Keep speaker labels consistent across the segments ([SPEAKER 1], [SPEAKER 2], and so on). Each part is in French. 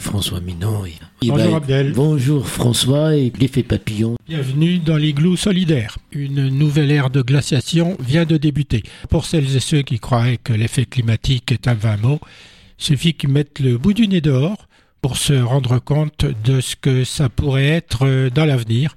[SPEAKER 1] François Minon. Et,
[SPEAKER 2] Bonjour
[SPEAKER 1] bah,
[SPEAKER 2] Abdel.
[SPEAKER 1] Bonjour François et l'effet papillon.
[SPEAKER 2] Bienvenue dans l'igloo solidaire. Une nouvelle ère de glaciation vient de débuter. Pour celles et ceux qui croiraient que l'effet climatique est un vain mot, suffit qu'ils mettent le bout du nez dehors pour se rendre compte de ce que ça pourrait être dans l'avenir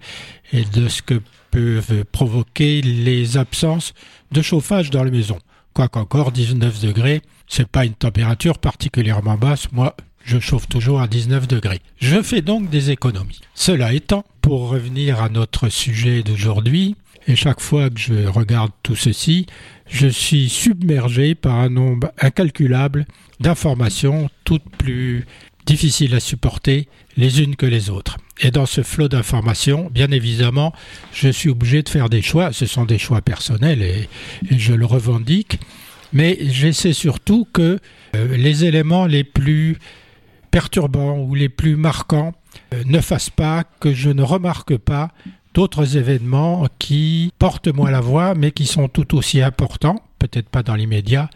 [SPEAKER 2] et de ce que peuvent provoquer les absences de chauffage dans les maisons. Quoiqu'encore 19 degrés, c'est pas une température particulièrement basse. Moi, je chauffe toujours à 19 degrés. Je fais donc des économies. Cela étant, pour revenir à notre sujet d'aujourd'hui, et chaque fois que je regarde tout ceci, je suis submergé par un nombre incalculable d'informations, toutes plus difficiles à supporter les unes que les autres. Et dans ce flot d'informations, bien évidemment, je suis obligé de faire des choix. Ce sont des choix personnels et, je le revendique. Mais j'essaie surtout que euh, les éléments les plus perturbants ou les plus marquants euh, ne fassent pas que je ne remarque pas d'autres événements qui portent moins la voix, mais qui sont tout aussi importants, peut-être pas dans l'immédiat,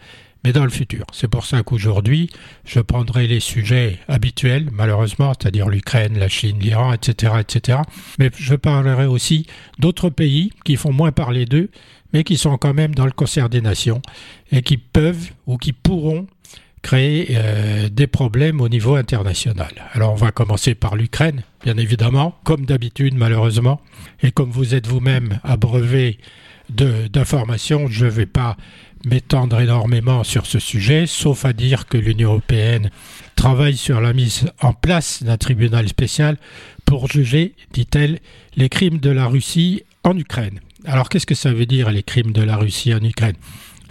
[SPEAKER 2] mais dans le futur. C'est pour ça qu'aujourd'hui, je prendrai les sujets habituels, malheureusement, c'est-à-dire l'Ukraine, la Chine, l'Iran, etc., etc. Mais je parlerai aussi d'autres pays qui font moins parler d'eux, mais qui sont quand même dans le concert des nations et qui peuvent ou qui pourront créer euh, des problèmes au niveau international. Alors on va commencer par l'Ukraine, bien évidemment, comme d'habitude malheureusement, et comme vous êtes vous-même abreuvé d'informations, je ne vais pas m'étendre énormément sur ce sujet, sauf à dire que l'Union européenne travaille sur la mise en place d'un tribunal spécial pour juger, dit-elle, les crimes de la Russie en Ukraine. Alors qu'est-ce que ça veut dire les crimes de la Russie en Ukraine?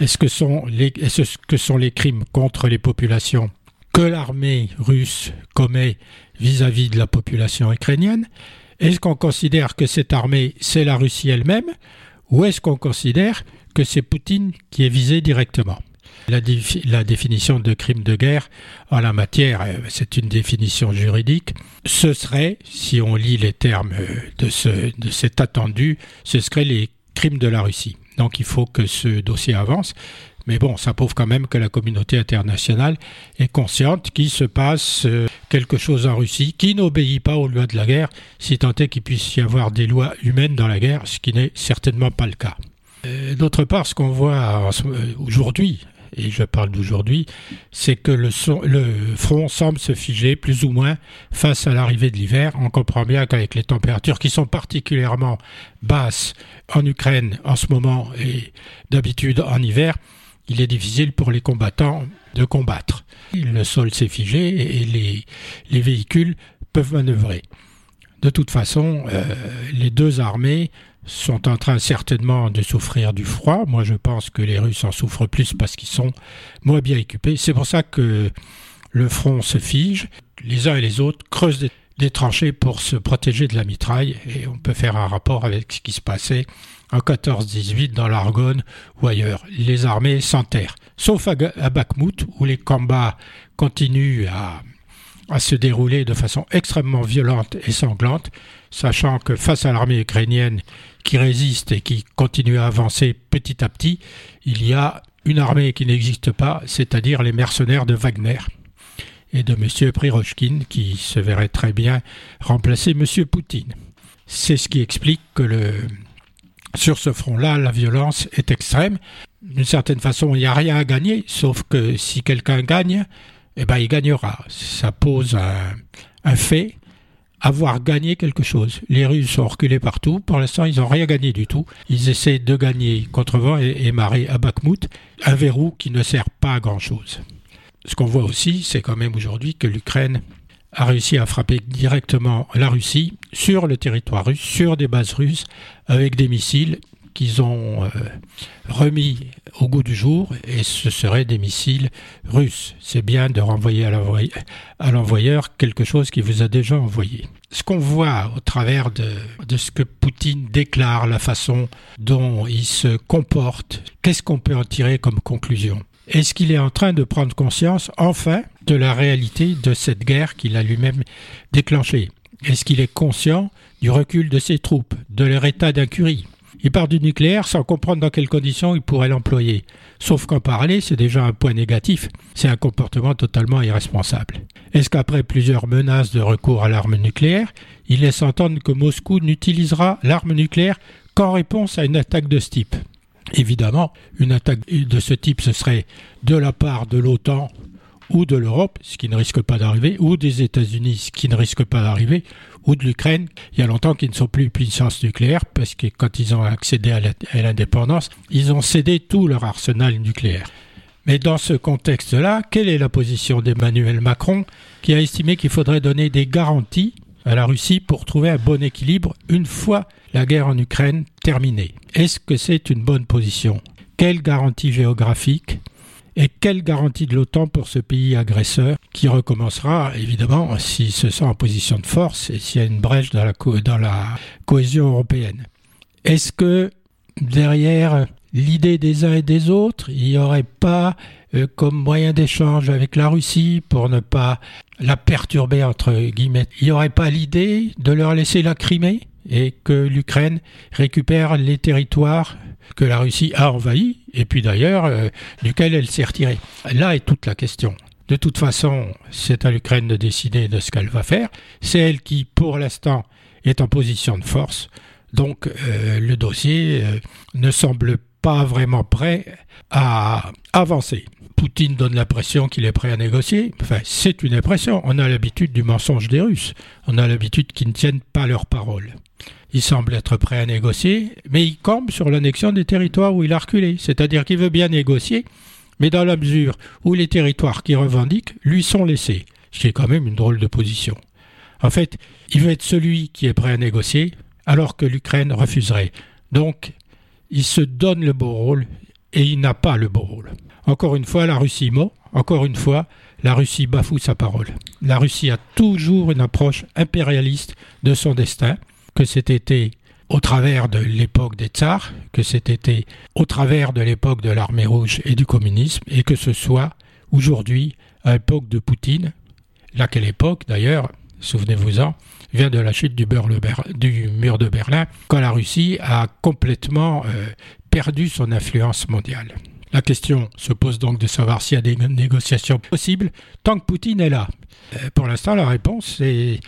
[SPEAKER 2] Est-ce que, sont les, est-ce que sont les crimes contre les populations que l'armée russe commet vis-à-vis de la population ukrainienne? Est-ce qu'on considère que cette armée, c'est la Russie elle-même Ou est-ce qu'on considère que c'est Poutine qui est visé directement? La, la, définition de crime de guerre en la matière, euh, c'est une définition juridique. Ce serait, si on lit les termes euh, de, ce, de cet attendu, ce serait les crimes de la Russie. Donc il faut que ce dossier avance. Mais bon, ça prouve quand même que la communauté internationale est consciente qu'il se passe euh, quelque chose en Russie qui n'obéit pas aux lois de la guerre, si tant est qu'il puisse y avoir des lois humaines dans la guerre, ce qui n'est certainement pas le cas. D'autre part, ce qu'on voit aujourd'hui, et je parle d'aujourd'hui, c'est que le, front semble se figer plus ou moins face à l'arrivée de l'hiver. On comprend bien qu'avec les températures qui sont particulièrement basses en Ukraine en ce moment et d'habitude en hiver, il est difficile pour les combattants de combattre. Le sol s'est figé et les, les véhicules peuvent manœuvrer. De toute façon, euh, les deux armées sont en train certainement de souffrir du froid. Moi, je pense que les Russes en souffrent plus parce qu'ils sont moins bien équipés. C'est pour ça que le front se fige. Les uns et les autres creusent des, tranchées pour se protéger de la mitraille. Et on peut faire un rapport avec ce qui se passait en 14-18 dans l'Argonne ou ailleurs. Les armées s'enterrent. Sauf à, à Bakhmut, où les combats continuent à se dérouler de façon extrêmement violente et sanglante, sachant que face à l'armée ukrainienne qui résiste et qui continue à avancer petit à petit, il y a une armée qui n'existe pas, c'est-à-dire les mercenaires de Wagner et de M. Prirochkin, qui se verrait très bien remplacer M. Poutine. C'est ce qui explique que le, sur ce front-là, la violence est extrême. D'une certaine façon, il n'y a rien à gagner, sauf que si quelqu'un gagne, eh ben, il gagnera. Ça pose un, un fait avoir gagné quelque chose. Les Russes sont reculés partout. Pour l'instant, ils n'ont rien gagné du tout. Ils essaient de gagner contre vent et, et marée à Bakhmut, un verrou qui ne sert pas à grand-chose. Ce qu'on voit aussi, c'est quand même aujourd'hui que l'Ukraine a réussi à frapper directement la Russie sur le territoire russe, sur des bases russes, avec des missiles qu'ils ont euh, remis au goût du jour et ce seraient des missiles russes. C'est bien de renvoyer à l'envoyeur quelque chose qui vous a déjà envoyé. Ce qu'on voit au travers de, de, ce que Poutine déclare, la façon dont il se comporte, qu'est-ce qu'on peut en tirer comme conclusion? Est-ce qu'il est en train de prendre conscience, enfin, de la réalité de cette guerre qu'il a lui-même déclenchée? Est-ce qu'il est conscient du recul de ses troupes, de leur état d'incurie? Il part du nucléaire sans comprendre dans quelles conditions il pourrait l'employer. Sauf qu'en parler, c'est déjà un point négatif. C'est un comportement totalement irresponsable. Est-ce qu'après plusieurs menaces de recours à l'arme nucléaire, il laisse entendre que Moscou n'utilisera l'arme nucléaire qu'en réponse à une attaque de ce type? Évidemment, une attaque de ce type, ce serait de la part de l'OTAN ou de l'Europe, ce qui ne risque pas d'arriver, ou des États-Unis, ce qui ne risque pas d'arriver, ou de l'Ukraine. Il y a longtemps qu'ils ne sont plus puissance nucléaire, parce que quand ils ont accédé à l'indépendance, ils ont cédé tout leur arsenal nucléaire. Mais dans ce contexte-là, quelle est la position d'Emmanuel Macron, qui a estimé qu'il faudrait donner des garanties à la Russie pour trouver un bon équilibre une fois la guerre en Ukraine terminée? Est-ce que c'est une bonne position? Quelle garantie géographique et quelle garantie de l'OTAN pour ce pays agresseur qui recommencera, évidemment, s'il se sent en position de force et s'il y a une brèche dans la, cohésion européenne? Est-ce que derrière l'idée des uns et des autres, il n'y aurait pas euh, comme moyen d'échange avec la Russie pour ne pas la perturber, entre guillemets, il n'y aurait pas l'idée de leur laisser la Crimée et que l'Ukraine récupère les territoires que la Russie a envahis, et puis d'ailleurs, euh, duquel elle s'est retirée. Là est toute la question. De toute façon, c'est à l'Ukraine de décider de ce qu'elle va faire. C'est elle qui, pour l'instant, est en position de force. Donc, euh, le dossier euh, ne semble pas vraiment prêt à avancer. Poutine donne l'impression qu'il est prêt à négocier. Enfin, c'est une impression. On a l'habitude du mensonge des Russes. On a l'habitude qu'ils ne tiennent pas leurs paroles. Il semble être prêt à négocier, mais il campe sur l'annexion des territoires où il a reculé. C'est-à-dire qu'il veut bien négocier, mais dans la mesure où les territoires qu'il revendique lui sont laissés. Ce qui est quand même une drôle de position. En fait, il veut être celui qui est prêt à négocier, alors que l'Ukraine refuserait. Donc, il se donne le beau rôle et il n'a pas le beau rôle. Encore une fois, la Russie ment. Encore une fois, la Russie bafoue sa parole. La Russie a toujours une approche impérialiste de son destin que c'était au travers de l'époque des tsars, que c'était au travers de l'époque de l'armée rouge et du communisme, et que ce soit aujourd'hui à l'époque de Poutine, laquelle époque d'ailleurs, souvenez-vous-en, vient de la chute du, du, mur de Berlin, quand la Russie a complètement euh, perdu son influence mondiale. La question se pose donc de savoir s'il y a des négociations possibles tant que Poutine est là. Euh, pour l'instant, la réponse est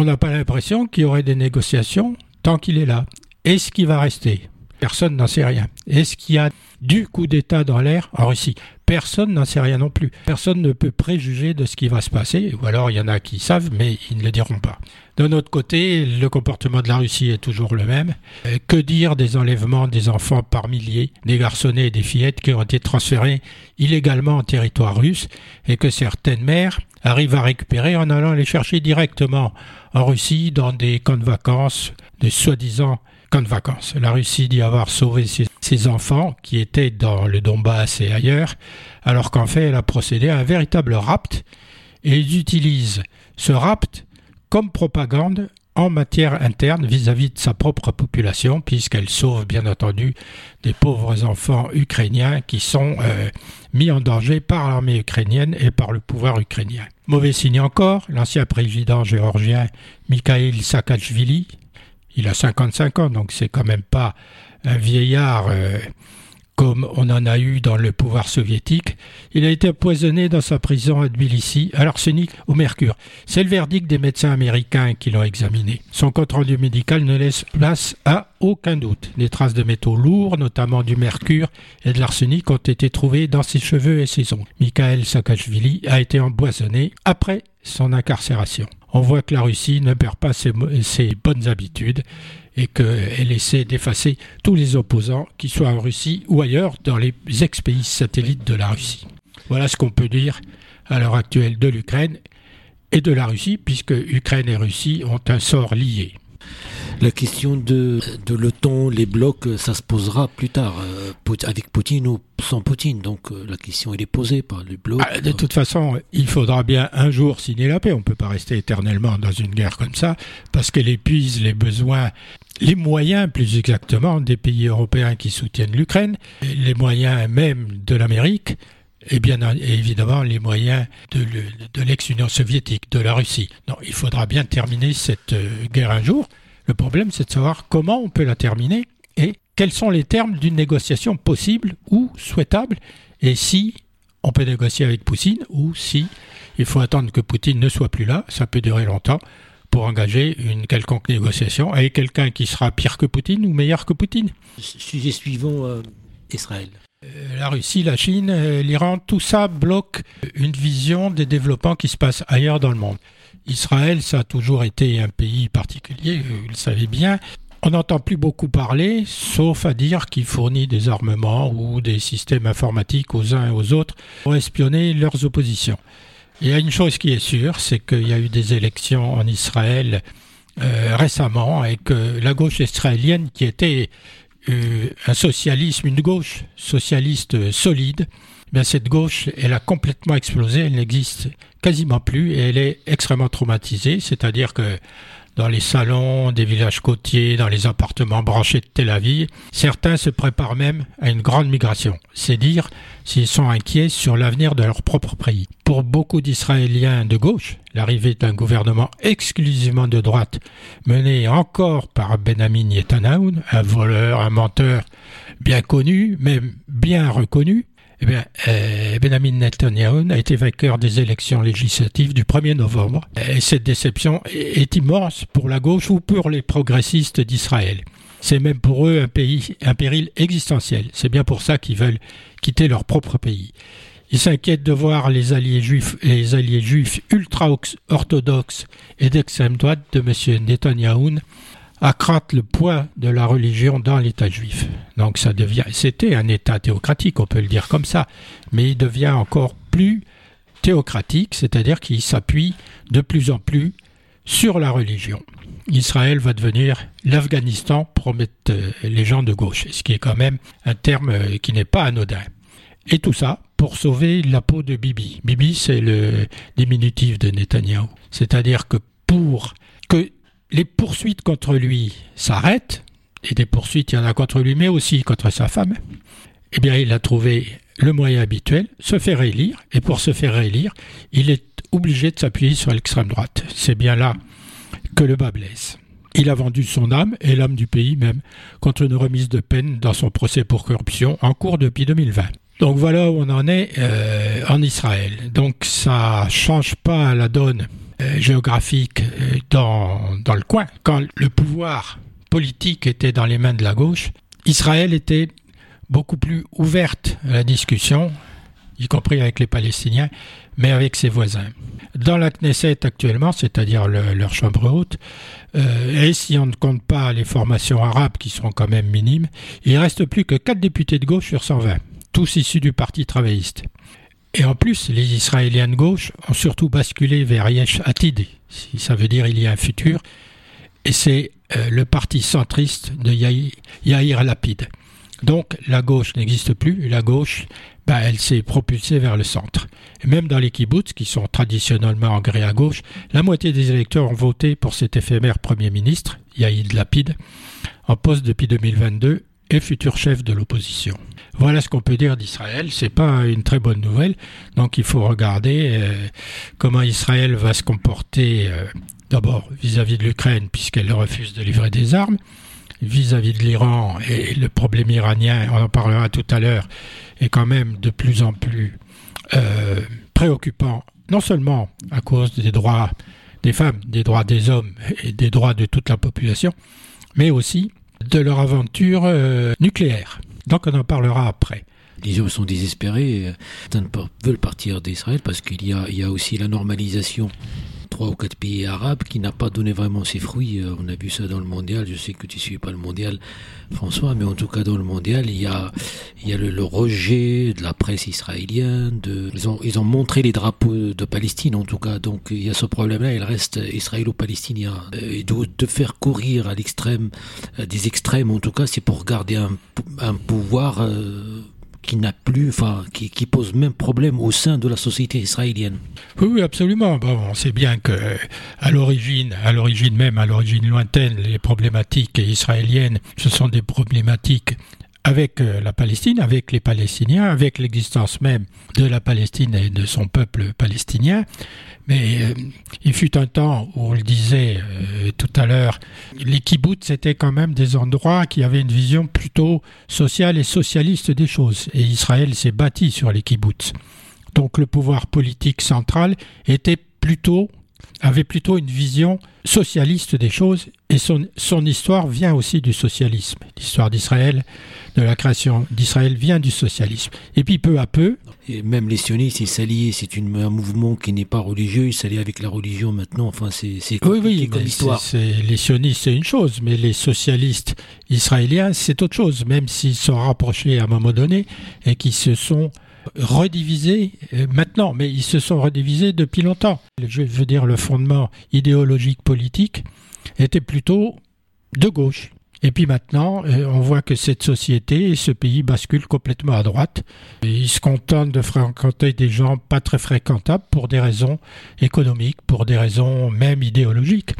[SPEAKER 2] on n'a pas l'impression qu'il y aurait des négociations tant qu'il est là. Est-ce qu'il va rester? Personne n'en sait rien. Est-ce qu'il y a du coup d'État dans l'air en Russie? Personne n'en sait rien non plus. Personne ne peut préjuger de ce qui va se passer, ou alors il y en a qui savent, mais ils ne le diront pas. D'un autre côté, le comportement de la Russie est toujours le même. Euh, que dire des enlèvements des enfants par milliers, des garçonnets et des fillettes qui ont été transférés illégalement en territoire russe et que certaines mères arrivent à récupérer en allant les chercher directement en Russie dans des camps de vacances, des soi-disant vacances. La Russie dit avoir sauvé ses, enfants qui étaient dans le Donbass et ailleurs, alors qu'en fait elle a procédé à un véritable rapt et ils utilisent ce rapt comme propagande en matière interne vis-à-vis de sa propre population, puisqu'elle sauve bien entendu des pauvres enfants ukrainiens qui sont euh, mis en danger par l'armée ukrainienne et par le pouvoir ukrainien. Mauvais signe encore, l'ancien président géorgien Mikhail Saakashvili, il a 55 ans, donc c'est quand même pas un vieillard euh, comme on en a eu dans le pouvoir soviétique. Il a été empoisonné dans sa prison à Tbilissi à l'arsenic au mercure. C'est le verdict des médecins américains qui l'ont examiné. Son compte-rendu médical ne laisse place à aucun doute. Des traces de métaux lourds, notamment du mercure et de l'arsenic, ont été trouvées dans ses cheveux et ses ongles. Mikhail Saakashvili a été empoisonné après son incarcération. On voit que la Russie ne perd pas ses, ses bonnes habitudes et qu'elle essaie d'effacer tous les opposants, qu'ils soient en Russie ou ailleurs, dans les ex-pays satellites de la Russie. Voilà ce qu'on peut dire à l'heure actuelle de l'Ukraine et de la Russie, puisque Ukraine et Russie ont un sort lié.
[SPEAKER 1] La question de, de l'OTAN, les blocs, ça se posera plus tard, euh, avec Poutine ou sans Poutine. Donc euh, la question, elle est posée par les blocs.
[SPEAKER 2] Ah, de toute façon, il faudra bien un jour signer la paix. On ne peut pas rester éternellement dans une guerre comme ça, parce qu'elle épuise les besoins les moyens, plus exactement, des pays européens qui soutiennent l'Ukraine, les moyens même de l'Amérique, et bien évidemment les moyens de, l'ex-Union soviétique, de la Russie. Il faudra bien terminer cette euh, guerre un jour. Le problème, c'est de savoir comment on peut la terminer et quels sont les termes d'une négociation possible ou souhaitable et si on peut négocier avec Poutine ou si il faut attendre que Poutine ne soit plus là, ça peut durer longtemps, pour engager une quelconque négociation avec quelqu'un qui sera pire que Poutine ou meilleur que Poutine.
[SPEAKER 1] Sujet suivant, euh, Israël.
[SPEAKER 2] Euh, la Russie, la Chine, euh, l'Iran, tout ça bloque une vision des développements qui se passent ailleurs dans le monde. Israël, ça a toujours été un pays particulier, vous le savez bien. On n'entend plus beaucoup parler, sauf à dire qu'il fournit des armements ou des systèmes informatiques aux uns et aux autres pour espionner leurs oppositions. Il y a une chose qui est sûre, c'est qu'il y a eu des élections en Israël euh, récemment avec euh, la gauche israélienne qui était euh, un socialisme, une gauche socialiste solide. Eh cette gauche, elle a complètement explosé, elle n'existe quasiment plus et elle est extrêmement traumatisée, c'est-à-dire que dans les salons des villages côtiers, dans les appartements branchés de Tel Aviv. Certains se préparent même à une grande migration. C'est dire s'ils sont inquiets sur l'avenir de leur propre pays. Pour beaucoup d'Israéliens de gauche, l'arrivée d'un gouvernement exclusivement de droite, mené encore par Benjamin Netanyahu, un voleur, un menteur bien connu, mais bien reconnu, eh euh, Benjamin Netanyahu a été vainqueur des élections législatives du 1er novembre. Et cette déception est immense pour la gauche ou pour les progressistes d'Israël. C'est même pour eux un péril existentiel. C'est bien pour ça qu'ils veulent quitter leur propre pays. Ils s'inquiètent de voir les alliés juifs, les alliés juifs ultra-orthodoxes et d'extrême droite de M. Netanyahu accroître le poids de la religion dans l'État juif. Donc ça devient, c'était un État théocratique, on peut le dire comme ça, mais il devient encore plus théocratique, c'est-à-dire qu'il s'appuie de plus en plus sur la religion. Israël va devenir l'Afghanistan, promettent euh, les gens de gauche, ce qui est quand même un terme euh, qui n'est pas anodin. Et tout ça pour sauver la peau de Bibi. Bibi, c'est le diminutif de Netanyahou. C'est-à-dire que pour les poursuites contre lui s'arrêtent, et des poursuites, il y en a contre lui, mais aussi contre sa femme, eh bien, il a trouvé le moyen habituel, se faire élire, et pour se faire élire, il est obligé de s'appuyer sur l'extrême droite. C'est bien là que le bas blesse. Il a vendu son âme, et l'âme du pays même, contre une remise de peine dans son procès pour corruption en cours depuis 2020. Donc voilà où on en est euh, en Israël. Donc ça change pas la donne euh, géographique euh, dans, le coin, quand le pouvoir politique était dans les mains de la gauche, Israël était beaucoup plus ouverte à la discussion, y compris avec les Palestiniens, mais avec ses voisins. Dans la Knesset actuellement, c'est-à-dire leur chambre haute, euh, et si on ne compte pas les formations arabes qui sont quand même minimes, il reste plus que 4 députés de gauche sur 120, tous issus du Parti travailliste. Et en plus, les Israéliens de gauche ont surtout basculé vers Yesh Atid, si ça veut dire il y a un futur, et c'est euh, le parti centriste de Yair, Lapid. Donc la gauche n'existe plus, la gauche, bah, elle s'est propulsée vers le centre. Et même dans les kibbutz, qui sont traditionnellement engrais à gauche, la moitié des électeurs ont voté pour cet éphémère Premier ministre, Yair Lapid, en poste depuis 2022 et futur chef de l'opposition. Voilà ce qu'on peut dire d'Israël. C'est pas une très bonne nouvelle. Donc il faut regarder euh, comment Israël va se comporter euh, d'abord vis-à-vis de l'Ukraine puisqu'elle refuse de livrer des armes, vis-à-vis de l'Iran et le problème iranien, on en parlera tout à l'heure, est quand même de plus en plus euh, préoccupant, non seulement à cause des droits des femmes, des droits des hommes et des droits de toute la population, mais aussi de leur aventure nucléaire. Donc on en parlera après.
[SPEAKER 1] Les gens sont désespérés, certains veulent partir d'Israël parce qu'il y a aussi la normalisation trois ou quatre pays arabes qui n'a pas donné vraiment ses fruits. Euh, on a vu ça dans le mondial. Je sais que tu ne suis pas le mondial, François, mais en tout cas dans le mondial, il y a, le, rejet de la presse israélienne. Ils, ont, montré les drapeaux de Palestine, en tout cas. Donc il y a ce problème-là. Il reste israélo-palestinien. Euh, et de, de, faire courir à l'extrême, des extrêmes, en tout cas, c'est pour garder un, pouvoir. Euh, qui n'a plus, enfin, qui, pose même problème au sein de la société israélienne.
[SPEAKER 2] Oui, absolument. On sait bien que à l'origine, à l'origine même, à l'origine lointaine, les problématiques israéliennes, ce sont des problématiques avec euh, la Palestine, avec les Palestiniens, avec l'existence même de la Palestine et de son peuple palestinien. Mais euh, il fut un temps où on le disait euh, tout à l'heure, les kibbutz c'était quand même des endroits qui avaient une vision plutôt sociale et socialiste des choses. Et Israël s'est bâti sur les kibbutz. Donc le pouvoir politique central était plutôt avait plutôt une vision socialiste des choses et son, son histoire vient aussi du socialisme. L'histoire d'Israël, de la création d'Israël vient du socialisme. Et puis peu à peu...
[SPEAKER 1] Et même les sionistes, ils s'allient, c'est un mouvement qui n'est pas religieux, ils s'allient avec la religion maintenant, enfin c'est
[SPEAKER 2] oui, oui, comme histoire. les sionistes c'est une chose, mais les socialistes israéliens c'est autre chose, même s'ils sont rapprochés à un moment donné et qui se sont redivisés euh, maintenant, mais ils se sont redivisés depuis longtemps. Je veux dire, le fondement idéologique politique était plutôt de gauche. Et puis maintenant, euh, on voit que cette société et ce pays basculent complètement à droite. ils se contentent de fréquenter des gens pas très fréquentables pour des raisons économiques, pour des raisons même idéologiques.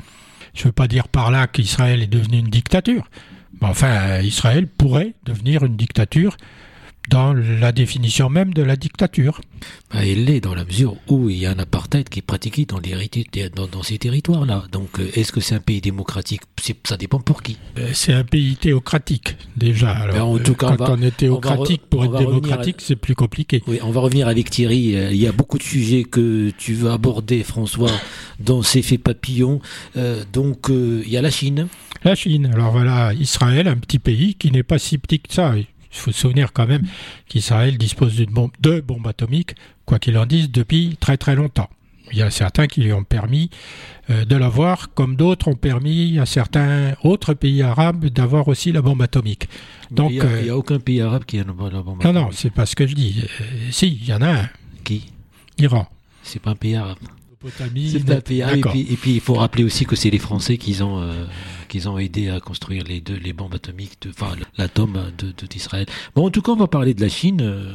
[SPEAKER 2] Je ne veux pas dire par là qu'Israël est devenu une dictature. Mais enfin, Israël pourrait devenir une dictature dans la définition même de la dictature.
[SPEAKER 1] Bah, il l'est dans la mesure où il y a un apartheid qui est pratiqué dans, les, dans, dans ces territoires-là. Donc euh, est-ce que c'est un pays démocratique? Ça dépend pour qui.
[SPEAKER 2] Euh, c'est un pays théocratique déjà. Alors, ben, en tout cas, quand on, est théocratique, pour être démocratique, c'est plus compliqué.
[SPEAKER 1] Oui, on va revenir avec Thierry. Euh, il y a beaucoup de sujets que tu veux aborder, François, dans ces faits papillons. donc il y a la Chine.
[SPEAKER 2] La Chine. Alors voilà, Israël, un petit pays qui n'est pas si petit que ça. Il faut se souvenir quand même qu'Israël dispose d'une bombe, de bombes atomiques, quoi qu'il en dise, depuis très très longtemps. Il y a certains qui lui ont permis euh, de l'avoir, comme d'autres ont permis à certains autres pays arabes d'avoir aussi la bombe atomique.
[SPEAKER 1] Donc, il n'y a, euh, a, aucun pays arabe qui a la bombe atomique.
[SPEAKER 2] Non, non, c'est pas ce que je dis. Euh, si, il y en a un.
[SPEAKER 1] Qui?
[SPEAKER 2] Iran.
[SPEAKER 1] C'est pas un pays arabe. C'est un pays arabe. Et puis, il faut rappeler aussi que c'est les Français qui ont qu'ils ont aidé à construire les deux les bombes atomiques, de, enfin l'atome de d'Israël. bon, en tout cas, on va parler de la Chine. Euh.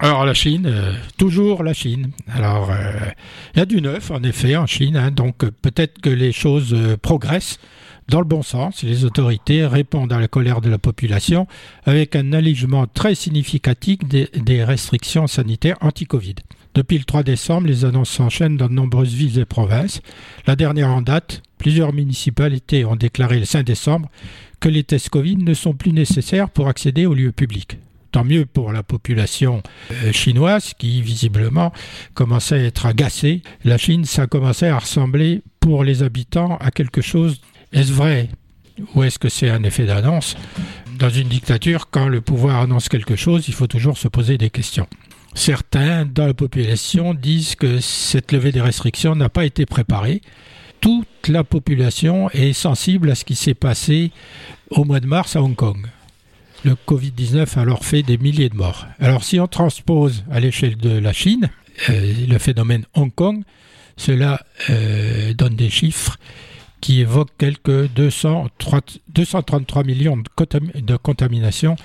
[SPEAKER 2] Alors la Chine, euh, toujours la Chine. Alors euh, il y a du neuf en effet en Chine, hein, donc peut-être que les choses progressent dans le bon sens. Les autorités répondent à la colère de la population avec un allègement très significatif des, des restrictions sanitaires anti-Covid. Depuis le 3 décembre, les annonces s'enchaînent dans de nombreuses villes et provinces. La dernière en date, plusieurs municipalités ont déclaré le 5 décembre que les tests Covid ne sont plus nécessaires pour accéder aux lieux publics. Tant mieux pour la population euh, chinoise qui visiblement commençait à être agacée. La Chine, ça commençait à ressembler pour les habitants à quelque chose. Est-ce vrai ou est-ce que c'est un effet d'annonce? Dans une dictature, quand le pouvoir annonce quelque chose, il faut toujours se poser des questions. Certains dans la population disent que cette levée des restrictions n'a pas été préparée. Toute la population est sensible à ce qui s'est passé au mois de mars à Hong Kong. Le Covid-19 a alors fait des milliers de morts. Alors si on transpose à l'échelle de la Chine, euh, le phénomène Hong Kong, cela euh, donne des chiffres qui évoque quelques 233 millions de, contaminations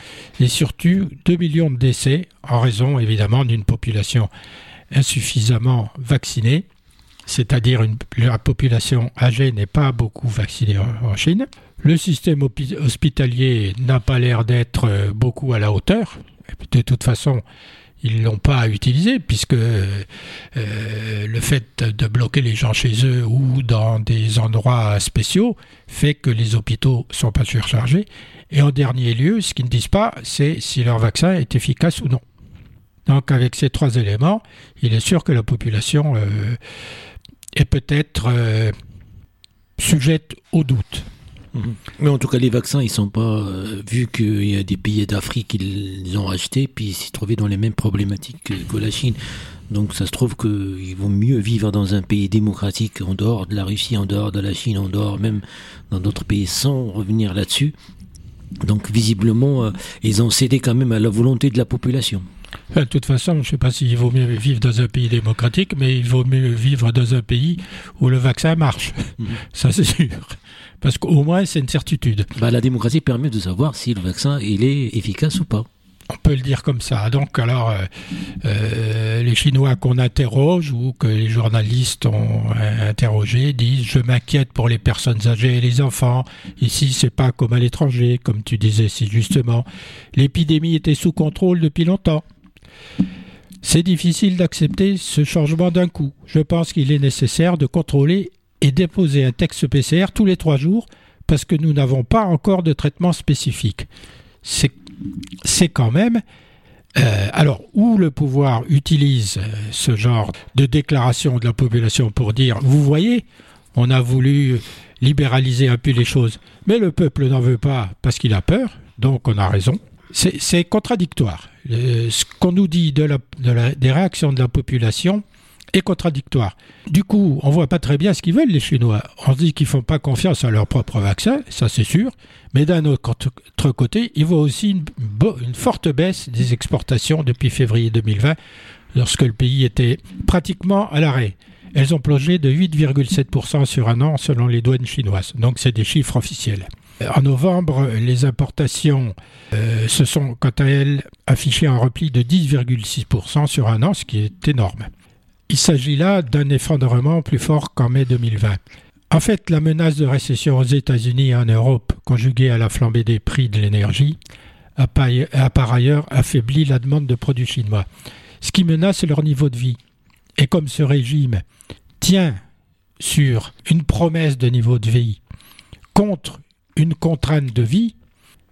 [SPEAKER 2] et surtout 2 millions de décès en raison évidemment d'une population insuffisamment vaccinée, c'est-à-dire la population âgée n'est pas beaucoup vaccinée en Chine. Le système hospitalier n'a pas l'air d'être euh, beaucoup à la hauteur. De toute façon, ils l'ont pas utilisé puisque euh, le fait de bloquer les gens chez eux ou dans des endroits spéciaux fait que les hôpitaux sont pas surchargés. Et en dernier lieu, ce qu'ils ne disent pas, c'est si leur vaccin est efficace ou non. Donc avec ces trois éléments, il est sûr que la population euh, est peut-être euh, sujette au doute.
[SPEAKER 1] Mhm. Mais en tout cas, les vaccins, ils sont pas, euh, vu qu'il y a des pays d'Afrique qui les ont achetés, puis ils s'y trouvaient dans les mêmes problématiques que, la Chine. Donc ça se trouve qu'ils vont mieux vivre dans un pays démocratique en dehors de la Russie, en dehors de la Chine, en dehors même dans d'autres pays sans revenir là-dessus. Donc visiblement, euh, ils ont cédé quand même à la volonté de la population.
[SPEAKER 2] De toute façon, je ne sais pas s'il vaut mieux vivre dans un pays démocratique, mais il vaut mieux vivre dans un pays où le vaccin marche. Mhm. Ça, c'est sûr. Parce qu'au moins, c'est une certitude.
[SPEAKER 1] Bah, la démocratie permet de savoir si le vaccin il est efficace ou pas.
[SPEAKER 2] On peut le dire comme ça. Donc alors, euh, euh, les Chinois qu'on interroge ou que les journalistes ont interrogé disent je m'inquiète pour les personnes âgées et les enfants. Ici, c'est pas comme à l'étranger, comme tu disais si justement. L'épidémie était sous contrôle depuis longtemps. C'est difficile d'accepter ce changement d'un coup. Je pense qu'il est nécessaire de contrôler et déposer un texte PCR tous les trois jours parce que nous n'avons pas encore de traitement spécifique. C'est quand même... Euh, alors, où le pouvoir utilise euh, ce genre de déclaration de la population pour dire, vous voyez, on a voulu libéraliser un peu les choses, mais le peuple n'en veut pas parce qu'il a peur, donc on a raison. C'est contradictoire. ce qu'on nous dit de des réactions de la population est contradictoire. Du coup, on voit pas très bien ce qu'ils veulent les Chinois. On se dit qu'ils font pas confiance à leur propre vaccin, ça c'est sûr. Mais d'un autre côté, ils voient aussi une, une, forte baisse des exportations depuis février 2020, lorsque le pays était pratiquement à l'arrêt. Elles ont plongé de 8,7% sur un an selon les douanes chinoises. Donc c'est des chiffres officiels. En novembre, les importations euh, se sont quant à elles affichées un repli de 10,6% sur un an, ce qui est énorme. Il s'agit là d'un effondrement plus fort qu'en mai 2020. En fait, la menace de récession aux États-Unis et en Europe, conjuguée à la flambée des prix de l'énergie, a, par ailleurs affaibli la demande de produits chinois, ce qui menace leur niveau de vie. Et comme ce régime tient sur une promesse de niveau de vie contre une contrainte de vie,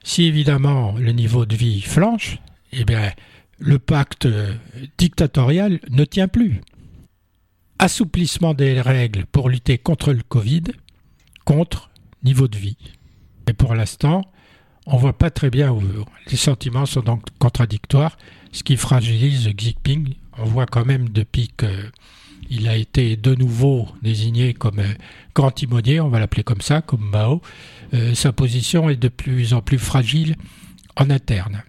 [SPEAKER 2] si évidemment le niveau de vie flanche, eh bien, le pacte dictatorial ne tient plus. Assouplissement des règles pour lutter contre le Covid, contre niveau de vie. Et pour l'instant, on ne voit pas très bien où les sentiments sont donc contradictoires, ce qui fragilise Xi Jinping. On voit quand même depuis que il a été de nouveau désigné comme euh, grand timonier, on va l'appeler comme ça, comme Mao. Euh, sa position est de plus en plus fragile en interne.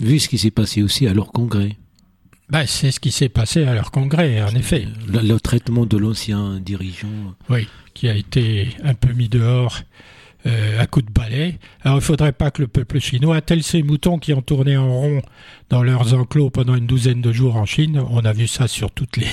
[SPEAKER 1] Vu ce qui s'est passé aussi à leur congrès.
[SPEAKER 2] Ben, c'est ce qui s'est passé à leur congrès, en effet.
[SPEAKER 1] Le, traitement de l'ancien dirigeant.
[SPEAKER 2] Oui, qui a été un peu mis dehors euh, à coup de balai. Alors il ne faudrait pas que le peuple chinois, tel ces moutons qui ont tourné en rond dans leurs enclos pendant une douzaine de jours en Chine, on a vu ça sur toutes les,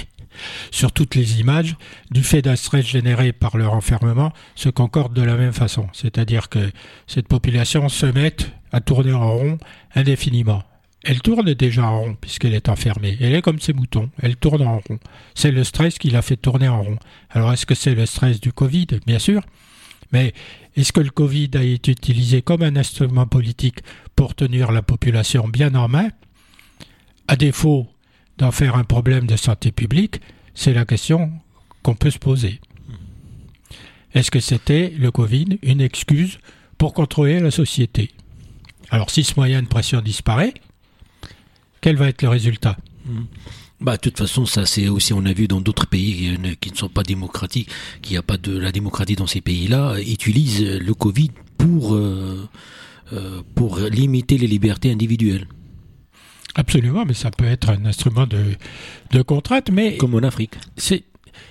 [SPEAKER 2] sur toutes les images, du fait d'un stress généré par leur enfermement, se concordent de la même façon. C'est-à-dire que cette population se met à tourner en rond indéfiniment. Elle tourne déjà en rond puisqu'elle est enfermée. Elle est comme ces moutons, elle tourne en rond. C'est le stress qui l'a fait tourner en rond. Alors est-ce que c'est le stress du Covid? Bien sûr. Mais est-ce que le Covid a été utilisé comme un instrument politique pour tenir la population bien en main? À défaut d'en faire un problème de santé publique, c'est la question qu'on peut se poser. Est-ce que c'était le Covid une excuse pour contrôler la société? Alors si ce moyen de pression disparaît, quel va être le résultat?
[SPEAKER 1] Bah, de toute façon, ça c'est aussi, on a vu dans d'autres pays qui ne sont pas démocratiques, qu'il n'y a pas de la démocratie dans ces pays-là, utilisent le Covid pour, euh, euh, pour limiter les libertés individuelles.
[SPEAKER 2] Absolument, mais ça peut être un instrument de, de contrainte. Mais
[SPEAKER 1] Comme en Afrique.
[SPEAKER 2] C'est,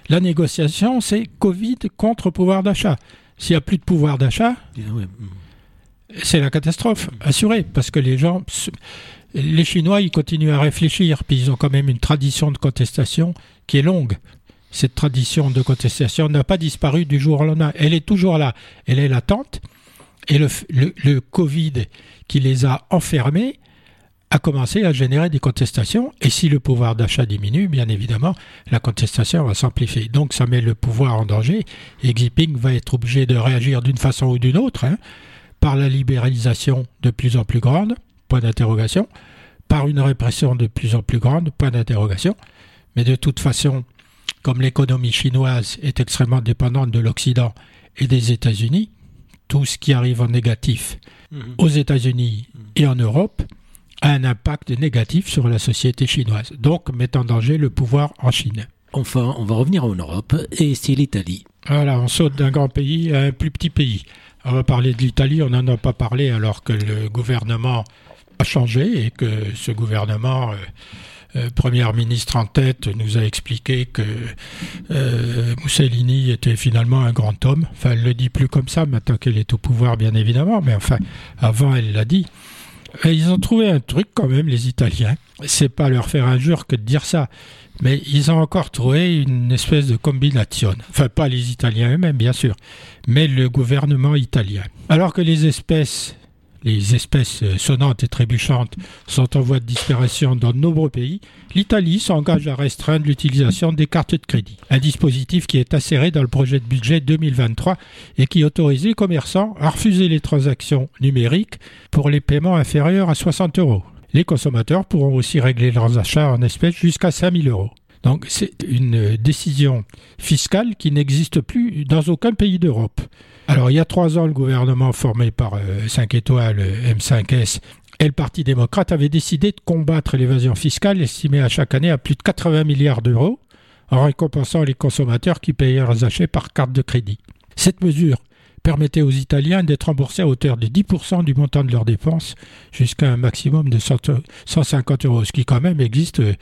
[SPEAKER 2] la négociation, c'est Covid contre pouvoir d'achat. S'il n'y a plus de pouvoir d'achat, c'est la catastrophe, assurée, parce que les gens. Les Chinois, ils continuent à réfléchir, puis ils ont quand même une tradition de contestation qui est longue. Cette tradition de contestation n'a pas disparu du jour au lendemain. Elle est toujours là. Elle est latente. Et le, le, le Covid qui les a enfermés a commencé à générer des contestations. Et si le pouvoir d'achat diminue, bien évidemment, la contestation va s'amplifier. Donc ça met le pouvoir en danger. Et Xi Jinping va être obligé de réagir d'une façon ou d'une autre, hein, par la libéralisation de plus en plus grande, point d'interrogation, par une répression de plus en plus grande, point d'interrogation. Mais de toute façon, comme l'économie chinoise est extrêmement dépendante de l'Occident et des États-Unis, tout ce qui arrive en négatif mmh. aux États-Unis et en Europe, un impact négatif sur la société chinoise, donc met en danger le pouvoir en Chine.
[SPEAKER 1] Enfin, on va revenir en Europe, et c'est l'Italie.
[SPEAKER 2] Voilà, on saute d'un grand pays à un plus petit pays. On va parler de l'Italie, on n'en a pas parlé alors que le gouvernement a changé et que ce gouvernement, euh, euh Premier ministre en tête, nous a expliqué que euh, Mussolini était finalement un grand homme. Enfin, elle ne le dit plus comme ça maintenant qu'elle est au pouvoir, bien évidemment, mais enfin, avant, elle l'a dit. Ils ont trouvé un truc quand même, les Italiens. C'est pas leur faire injure que de dire ça. Mais ils ont encore trouvé une espèce de combination. Enfin, pas les Italiens eux-mêmes, bien sûr, mais le gouvernement italien. Alors que les espèces les espèces sonnantes et trébuchantes sont en voie de disparition dans de nombreux pays, l'Italie s'engage à restreindre l'utilisation des cartes de crédit, un dispositif qui est inséré dans le projet de budget 2023 et qui autorise les commerçants à refuser les transactions numériques pour les paiements inférieurs à 60 euros. Les consommateurs pourront aussi régler leurs achats en espèces jusqu'à 5000 euros. Donc c'est une décision fiscale qui n'existe plus dans aucun pays d'Europe. Alors, il y a trois ans, le gouvernement formé par 5 euh, étoiles, euh, M5S, et le Parti démocrate avait décidé de combattre l'évasion fiscale estimée à chaque année à plus de 80 milliards d'euros, en récompensant les consommateurs qui payaient leurs achats par carte de crédit. Cette mesure permettait aux Italiens d'être remboursés à hauteur de 10% du montant de leurs dépenses jusqu'à un maximum de 150 euros, ce qui quand même existe, euh,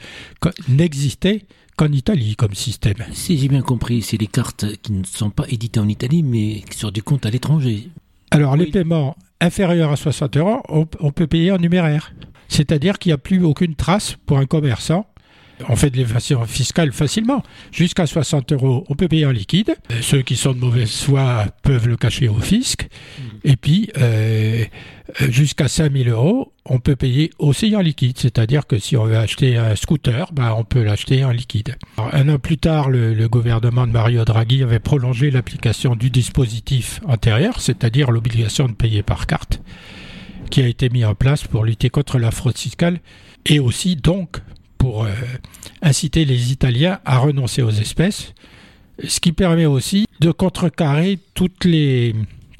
[SPEAKER 2] n'existait en Italie comme système.
[SPEAKER 1] Si j'ai bien compris, c'est les cartes qui ne sont pas éditées en Italie, mais sur des comptes à l'étranger.
[SPEAKER 2] Alors, les paiements inférieurs à 60 euros, on, on peut payer en numéraire. C'est-à-dire qu'il n'y a plus aucune trace pour un commerçant on fait de l'évasion fiscale facilement. Jusqu'à 60 euros, on peut payer en liquide. Euh, ceux qui sont de mauvaise foi peuvent le cacher au fisc. Mm. Et puis, euh, euh, jusqu'à 5000 euros, on peut payer aussi en liquide. C'est-à-dire que si on veut acheter un scooter, ben, on peut l'acheter en liquide. un an plus tard, le, le, gouvernement de Mario Draghi avait prolongé l'application du dispositif antérieur, c'est-à-dire l'obligation de payer par carte, qui a été mis en place pour lutter contre la fraude fiscale et aussi donc pour euh, inciter les Italiens à renoncer aux espèces, ce qui permet aussi de contrecarrer toutes les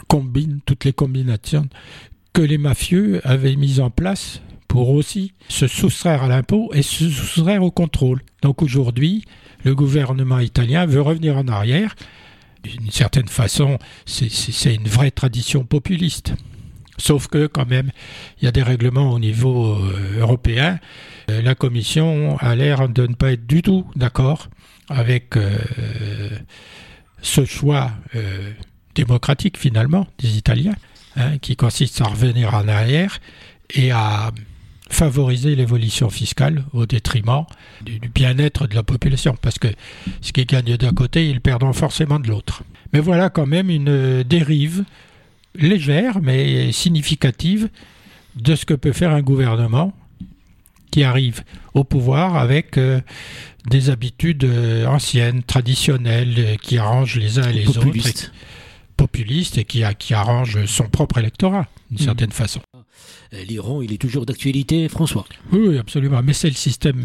[SPEAKER 2] combines, toutes les combinations que les mafieux avaient mises en place pour aussi se soustraire à l'impôt et se soustraire au contrôle. Donc aujourd'hui, le gouvernement italien veut revenir en arrière. D'une certaine façon, c'est une vraie tradition populiste. Sauf que quand même, il y a des règlements au niveau euh, européen la Commission a l'air de ne pas être du tout d'accord avec euh, ce choix euh, démocratique finalement des Italiens, hein, qui consiste à revenir en arrière et à favoriser l'évolution fiscale au détriment du, bien-être de la population, parce que ce qui gagne d'un côté, ils perdront forcément de l'autre. Mais voilà quand même une dérive légère mais significative de ce que peut faire un gouvernement qui arrive au pouvoir avec euh, des habitudes euh, anciennes, traditionnelles, euh, qui arrangent les uns et les autres. Populistes et qui, qui arrangent son propre électorat, d'une mmh. certaine façon.
[SPEAKER 1] L'Iran, il est toujours d'actualité, François?
[SPEAKER 2] Oui, absolument. Mais c'est le système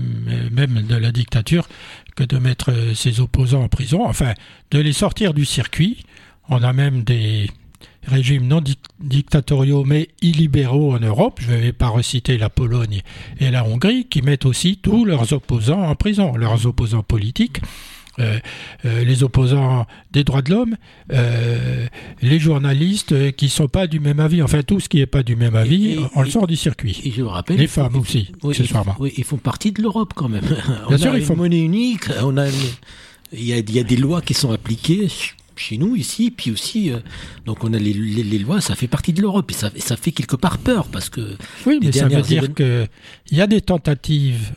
[SPEAKER 2] même de la dictature que de mettre ses opposants en prison, enfin, de les sortir du circuit. On a même des, régimes non dictatoriaux mais illibéraux en Europe, je ne vais pas reciter la Pologne et la Hongrie, qui mettent aussi tous leurs opposants en prison, leurs opposants politiques. Euh, euh, les opposants des droits de l'homme, euh, les journalistes qui sont pas du même avis, enfin tout ce qui n'est pas du même avis, on le sort du circuit.
[SPEAKER 1] Et je rappelle,
[SPEAKER 2] les femmes aussi,
[SPEAKER 1] accessoirement. Oui, ils font partie de l'Europe quand même. Bien sûr, ils font monnaie unique. On a, il y, a, il y a des lois qui sont appliquées chez nous ici, puis aussi, euh, donc on a les, lois, ça fait partie de l'Europe et ça, ça, fait quelque part peur parce que.
[SPEAKER 2] Oui, mais ça veut dire qu'il y a des tentatives,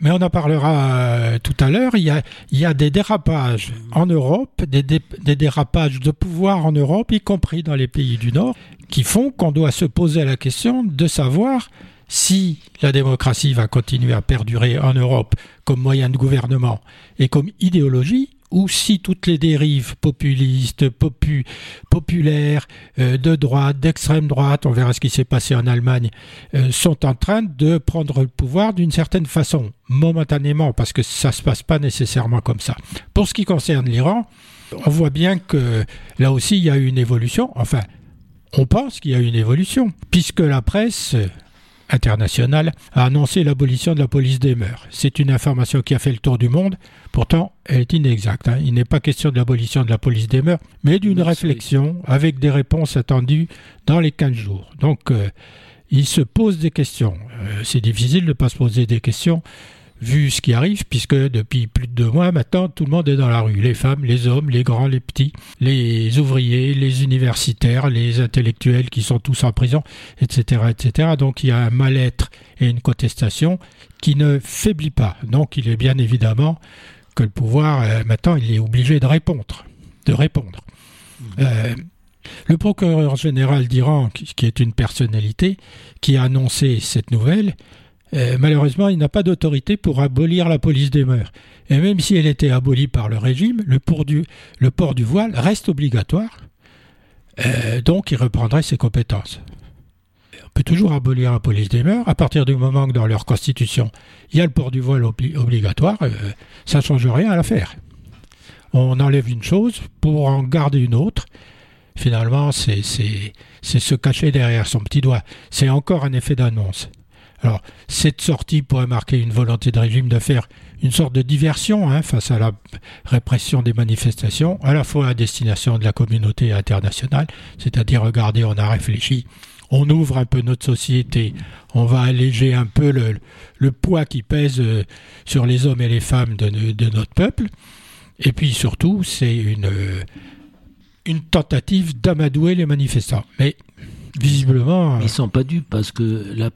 [SPEAKER 2] mais on en parlera euh, tout à l'heure. Il y a, y a des dérapages en Europe, des, des, dérapages de pouvoir en Europe, y compris dans les pays du Nord, qui font qu'on doit se poser la question de savoir si la démocratie va continuer à perdurer en Europe comme moyen de gouvernement et comme idéologie, ou si toutes les dérives populistes, populaires, euh, de droite, d'extrême droite, on verra ce qui s'est passé en Allemagne, euh, sont en train de prendre le pouvoir d'une certaine façon, momentanément, parce que ça ne se passe pas nécessairement comme ça. Pour ce qui concerne l'Iran, on voit bien que là aussi il y a eu une évolution, enfin, on pense qu'il y a eu une évolution, puisque la presse internationale a annoncé l'abolition de la police des mœurs. C'est une information qui a fait le tour du monde, pourtant elle est inexacte. Hein. Il n'est pas question de l'abolition de la police des mœurs, mais d'une réflexion avec des réponses attendues dans les 15 jours. Donc euh, il se pose des questions. Euh, c'est difficile de ne pas se poser des questions vu ce qui arrive, puisque depuis plus de deux mois maintenant, tout le monde est dans la rue. Les femmes, les hommes, les grands, les petits, les ouvriers, les universitaires, les intellectuels qui sont tous en prison, etc. etc. Donc il y a un mal-être et une contestation qui ne faiblit pas. Donc il est bien évidemment que le pouvoir, euh, maintenant, il est obligé de répondre. De répondre. Mmh. Euh, le procureur général d'Iran, qui est une personnalité, qui a annoncé cette nouvelle, euh, malheureusement, il n'a pas d'autorité pour abolir la police des mœurs. Et même si elle était abolie par le régime, le port du, voile reste obligatoire. Euh, donc, il reprendrait ses compétences. On peut toujours abolir la police des mœurs à partir du moment que dans leur constitution, il y a le port du voile obligatoire. Euh, ça ne change rien à l'affaire. On enlève une chose pour en garder une autre. Finalement, c'est se cacher derrière son petit doigt. C'est encore un effet d'annonce. Alors, cette sortie pourrait marquer une volonté de régime de faire une sorte de diversion hein, face à la répression des manifestations, à la fois à destination de la communauté internationale, c'est-à-dire, regardez, on a réfléchi, on ouvre un peu notre société, on va alléger un peu le, poids qui pèse euh, sur les hommes et les femmes de, notre peuple, et puis surtout, c'est une, une tentative d'amadouer les manifestants. Mais visiblement.
[SPEAKER 1] Ils sont pas dupes parce que la,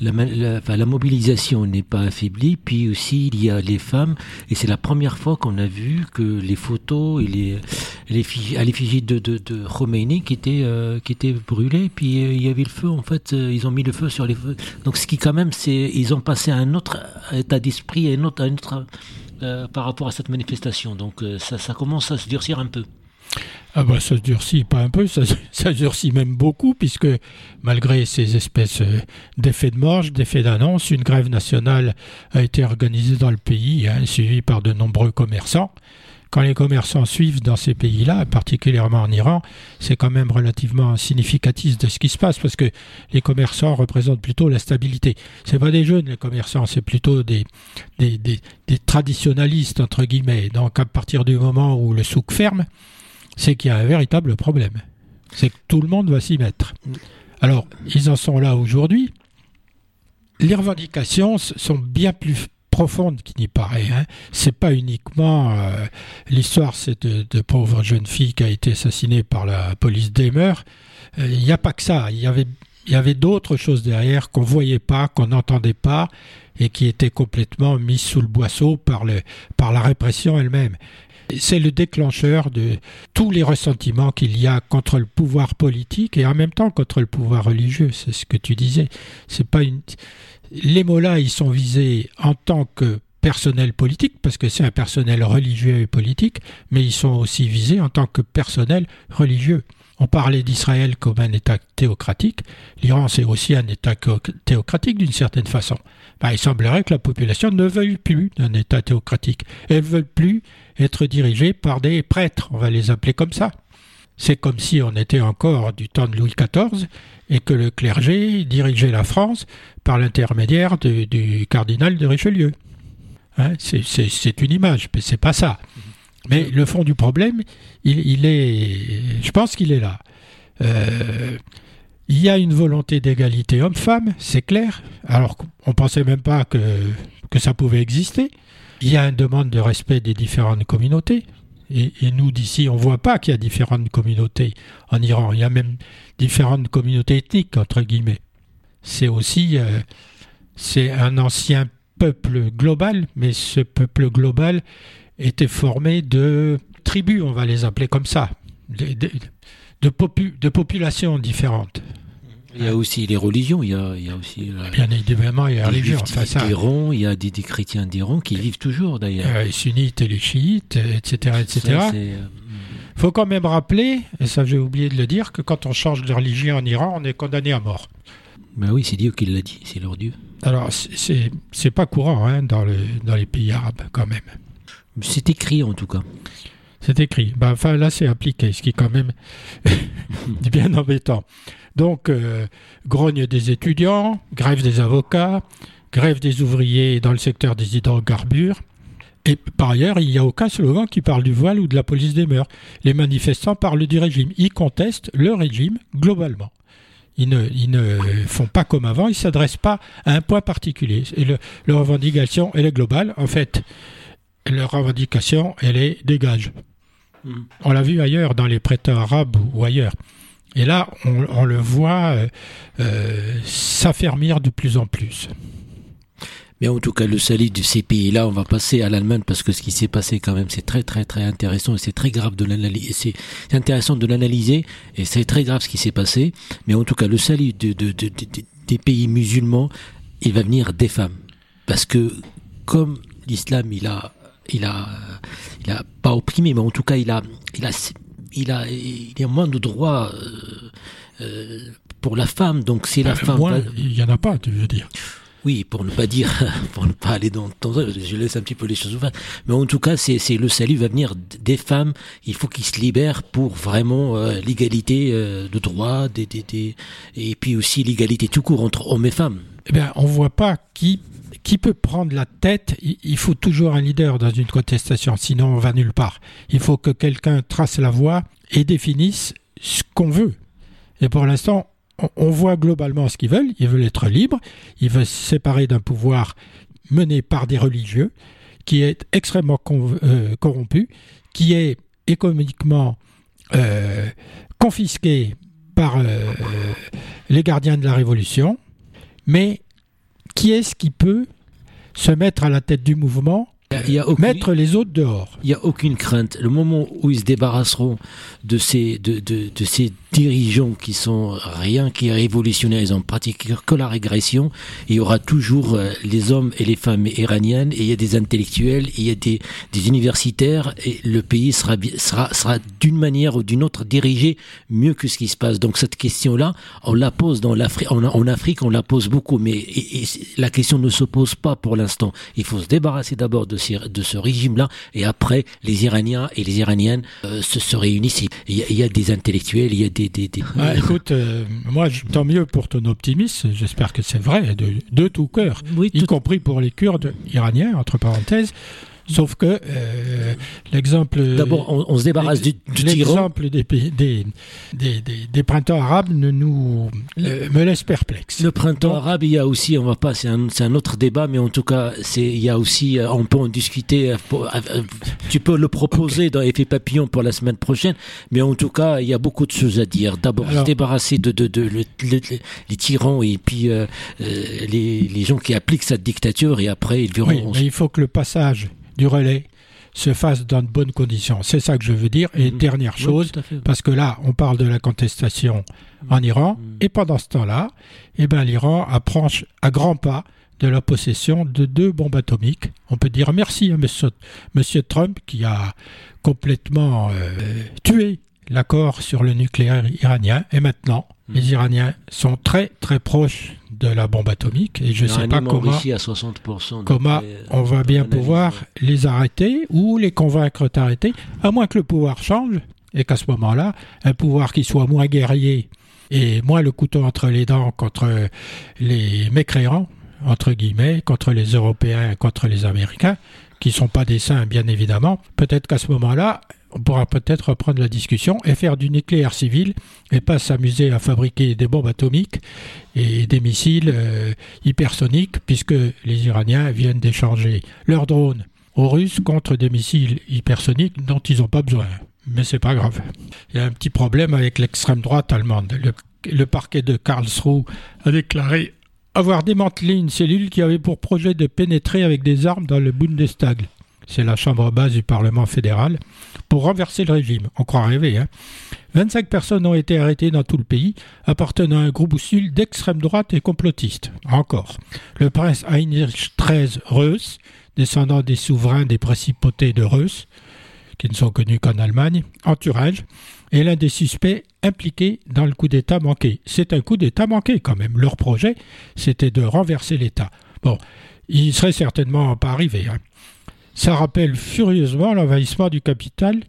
[SPEAKER 1] la, la, mobilisation n'est pas affaiblie. Puis aussi, il y a les femmes, et c'est la première fois qu'on a vu que les photos et les, les à l'effigie de, de, de Khomeini qui étaient, euh, qui étaient brûlées. Puis euh, il y avait le feu, en fait, euh, ils ont mis le feu sur les feux. Donc ce qui, quand même, c'est ils ont passé à un autre état d'esprit, à un à un autre par rapport à cette manifestation. Donc ça, ça commence à se durcir un peu.
[SPEAKER 2] Ah bah ça durcit pas un peu, ça, durcit même beaucoup, puisque malgré ces espèces euh, d'effets de marge, d'effets d'annonce, une grève nationale a été organisée dans le pays, hein, suivie par de nombreux commerçants. Quand les commerçants suivent dans ces pays-là, particulièrement en Iran, c'est quand même relativement significatif de ce qui se passe, parce que les commerçants représentent plutôt la stabilité. C'est pas des jeunes, les commerçants, c'est plutôt des, des, des, entre guillemets. Donc à partir du moment où le souk ferme, c'est qu'il y a un véritable problème. C'est que tout le monde va s'y mettre. Alors, ils en sont là aujourd'hui. Les revendications sont bien plus profondes qu'il n'y paraît. Hein. C'est pas uniquement euh, l'histoire, c'est de, pauvres jeunes filles qui a été assassinée par la police des mœurs. Euh, il n'y a pas que ça. Il y avait, y avait d'autres choses derrière qu'on voyait pas, qu'on n'entendait pas et qui étaient complètement mises sous le boisseau par, le, par la répression elle-même. C'est le déclencheur de tous les ressentiments qu'il y a contre le pouvoir politique et en même temps contre le pouvoir religieux. C'est ce que tu disais. C'est pas une. Les mots-là, ils sont visés en tant que personnel politique, parce que c'est un personnel religieux et politique, mais ils sont aussi visés en tant que personnel religieux. On parlait d'Israël comme un État théocratique. L'Iran, c'est aussi un État théocratique d'une certaine façon. Ben, il semblerait que la population ne veuille plus d'un État théocratique. Elle ne veut plus être dirigée par des prêtres, on va les appeler comme ça. C'est comme si on était encore du temps de Louis XIV et que le clergé dirigeait la France par l'intermédiaire du cardinal de Richelieu. Hein, c'est une image, mais c'est pas ça. Mais le fond du problème, il, est, je pense qu'il est là. Euh, il y a une volonté d'égalité homme-femme, c'est clair. Alors ne pensait même pas que, ça pouvait exister. Il y a une demande de respect des différentes communautés. Et, nous, d'ici, on ne voit pas qu'il y a différentes communautés en Iran. Il y a même différentes communautés ethniques, entre guillemets. C'est aussi euh, c'est un ancien peuple global, mais ce peuple global était formé de tribus, on va les appeler comme ça, de, populations différentes.
[SPEAKER 1] Il y a aussi les religions, il y a, il y a aussi...
[SPEAKER 2] Bien évidemment, il y a les religions.
[SPEAKER 1] Enfin, il y a des, chrétiens d'Iran qui vivent toujours d'ailleurs.
[SPEAKER 2] Euh, les sunnites et les chiites, etc. etc. Il faut quand même rappeler, et ça j'ai oublié de le dire, que quand on change de religion en Iran, on est condamné à mort.
[SPEAKER 1] Ben oui, c'est Dieu qui l'a dit, c'est leur Dieu.
[SPEAKER 2] Alors, c'est pas courant hein, dans, le, dans les pays arabes quand même.
[SPEAKER 1] C'est écrit en tout cas.
[SPEAKER 2] C'est écrit. Ben, enfin, là, c'est appliqué, ce qui est quand même bien embêtant. Donc, euh, grogne des étudiants, grève des avocats, grève des ouvriers dans le secteur des hydrocarbures. Et par ailleurs, il n'y a aucun slogan qui parle du voile ou de la police des mœurs. Les manifestants parlent du régime. Ils contestent le régime globalement. Ils ne, ils ne font pas comme avant, ils ne s'adressent pas à un point particulier. Et le, leur revendication, elle est globale. En fait, leur revendication, elle est dégage. Mm. On l'a vu ailleurs, dans les prêteurs arabes ou ailleurs. Et là, on, le voit euh, euh, s'affermir de plus en plus.
[SPEAKER 1] Mais en tout cas, le salut de ces pays-là, on va passer à l'Allemagne parce que ce qui s'est passé quand même, c'est très très très intéressant et c'est très grave de l'analyser. C'est intéressant de l'analyser et c'est très grave ce qui s'est passé. Mais en tout cas, le salut de, des pays musulmans, il va venir des femmes. Parce que comme l'islam, il a, il a, il a pas opprimé, mais en tout cas, il a, il a, il a, il a moins de droits euh, euh, pour la femme. Donc c'est la euh, femme.
[SPEAKER 2] il y en a pas, tu veux dire.
[SPEAKER 1] Oui, pour ne pas dire, pour ne pas aller dans, temps, je laisse un petit peu les choses ouvertes. Mais en tout cas, c'est, le salut va venir des femmes. Il faut qu'ils se libèrent pour vraiment l'égalité de droits, des, des, et puis aussi l'égalité tout court entre hommes et femmes.
[SPEAKER 2] Eh bien, on voit pas qui qui peut prendre la tête? Il faut toujours un leader dans une contestation, sinon on va nulle part. Il faut que quelqu'un trace la voie et définisse ce qu'on veut. Et pour l'instant, on voit globalement ce qu'ils veulent. Ils veulent être libres, ils veulent se séparer d'un pouvoir mené par des religieux, qui est extrêmement euh, corrompu, qui est économiquement euh, confisqué par euh, les gardiens de la Révolution, mais qui est-ce qui peut se mettre à la tête du mouvement il y a mettre les autres dehors.
[SPEAKER 1] Il n'y a aucune crainte. Le moment où ils se débarrasseront de ces, de, de, de ces dirigeants qui sont rien qui est révolutionnaire, ils ont pratiqué que la régression. il y aura toujours euh, les hommes et les femmes iraniennes, et il y a des intellectuels, il y a des, des universitaires, et le pays sera, sera, sera d'une manière ou d'une autre dirigé mieux que ce qui se passe. Donc cette question-là, on la pose dans l'Afrique, en, en, Afrique, on la pose beaucoup, mais la question ne se pose pas pour l'instant. Il faut se débarrasser d'abord de, de ce régime-là, et après, les Iraniens et les Iraniennes euh, se, se réunissent. Il y, a, il y a des intellectuels, il y a des
[SPEAKER 2] ah, écoute, euh, moi, tant mieux pour ton optimisme. J'espère que c'est vrai, de, de tout cœur, y compris pour les Kurdes iraniens, entre parenthèses. Sauf que euh, l'exemple.
[SPEAKER 1] D'abord, on, se débarrasse du, du
[SPEAKER 2] L'exemple des, des, des, des, printemps arabes ne nous euh, me laisse perplexe.
[SPEAKER 1] Le printemps arabe, il y a aussi, on va pas, c'est un, un, autre débat, mais en tout cas, il y a aussi, euh, on peut en discuter. tu peux le proposer dans Effet Papillon pour la semaine prochaine, mais en tout cas, il y a beaucoup de choses à dire. D'abord, se débarrasser de, de, de, les tyrans et puis les, les gens qui appliquent cette dictature, et après, ils verront.
[SPEAKER 2] Oui, mais il faut que le passage du relais se fasse dans de bonnes conditions. C'est ça que je veux dire. Et mm. dernière chose, parce que là, on parle de la contestation en mm. Iran, mm. et pendant ce temps-là, eh ben, l'Iran approche à grands pas de la possession de deux bombes atomiques. On peut dire merci à monsieur, Trump qui a complètement euh, tué l'accord sur le nucléaire iranien. Et maintenant, les. Iraniens sont très très proches de la bombe atomique et je ne sais pas comment, comment on va bien pouvoir les arrêter ou les convaincre d'arrêter, à moins que le pouvoir change et qu'à ce moment-là, un pouvoir qui soit moins guerrier et moins le couteau entre les dents contre les mécréants, entre guillemets, contre les Européens, contre les Américains, qui ne sont pas des saints bien évidemment, peut-être qu'à ce moment-là, on pourra peut-être reprendre la discussion et faire du nucléaire civil et pas s'amuser à fabriquer des bombes atomiques et des missiles euh, hypersoniques puisque les Iraniens viennent d'échanger leurs drones aux Russes contre des missiles hypersoniques dont ils n'ont pas besoin. Mais c'est pas grave. Il y a un petit problème avec l'extrême droite allemande. Le, le parquet de Karlsruhe a déclaré avoir démantelé une cellule qui avait pour projet de pénétrer avec des armes dans le Bundestag c'est la chambre basse du Parlement fédéral, pour renverser le régime. On croit rêver, hein 25 personnes ont été arrêtées dans tout le pays, appartenant à un groupuscule d'extrême droite et complotiste. Encore. Le prince Heinrich XIII Reuss, descendant des souverains des principautés de Reuss, qui ne sont connus qu'en Allemagne, en Thuringe, est l'un des suspects impliqués dans le coup d'État manqué. C'est un coup d'État manqué quand même. Leur projet, c'était de renverser l'État. Bon, il serait certainement pas arrivé. Hein. Ça rappelle furieusement l'envahissement du,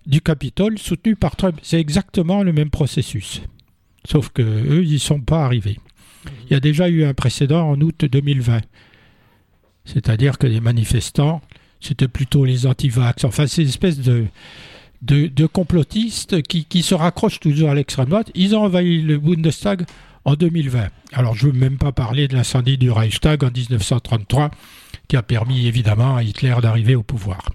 [SPEAKER 2] du Capitole soutenu par Trump. C'est exactement le même processus. Sauf que eux, ils n'y sont pas arrivés. Il y a déjà eu un précédent en août 2020. C'est-à-dire que les manifestants, c'était plutôt les antivax. Enfin, c'est une espèce de, de, complotistes qui, qui, se raccrochent toujours à l'extrême droite. Ils ont envahi le Bundestag en 2020. Alors je ne veux même pas parler de l'incendie du Reichstag en 1933 qui a permis évidemment à Hitler d'arriver au pouvoir.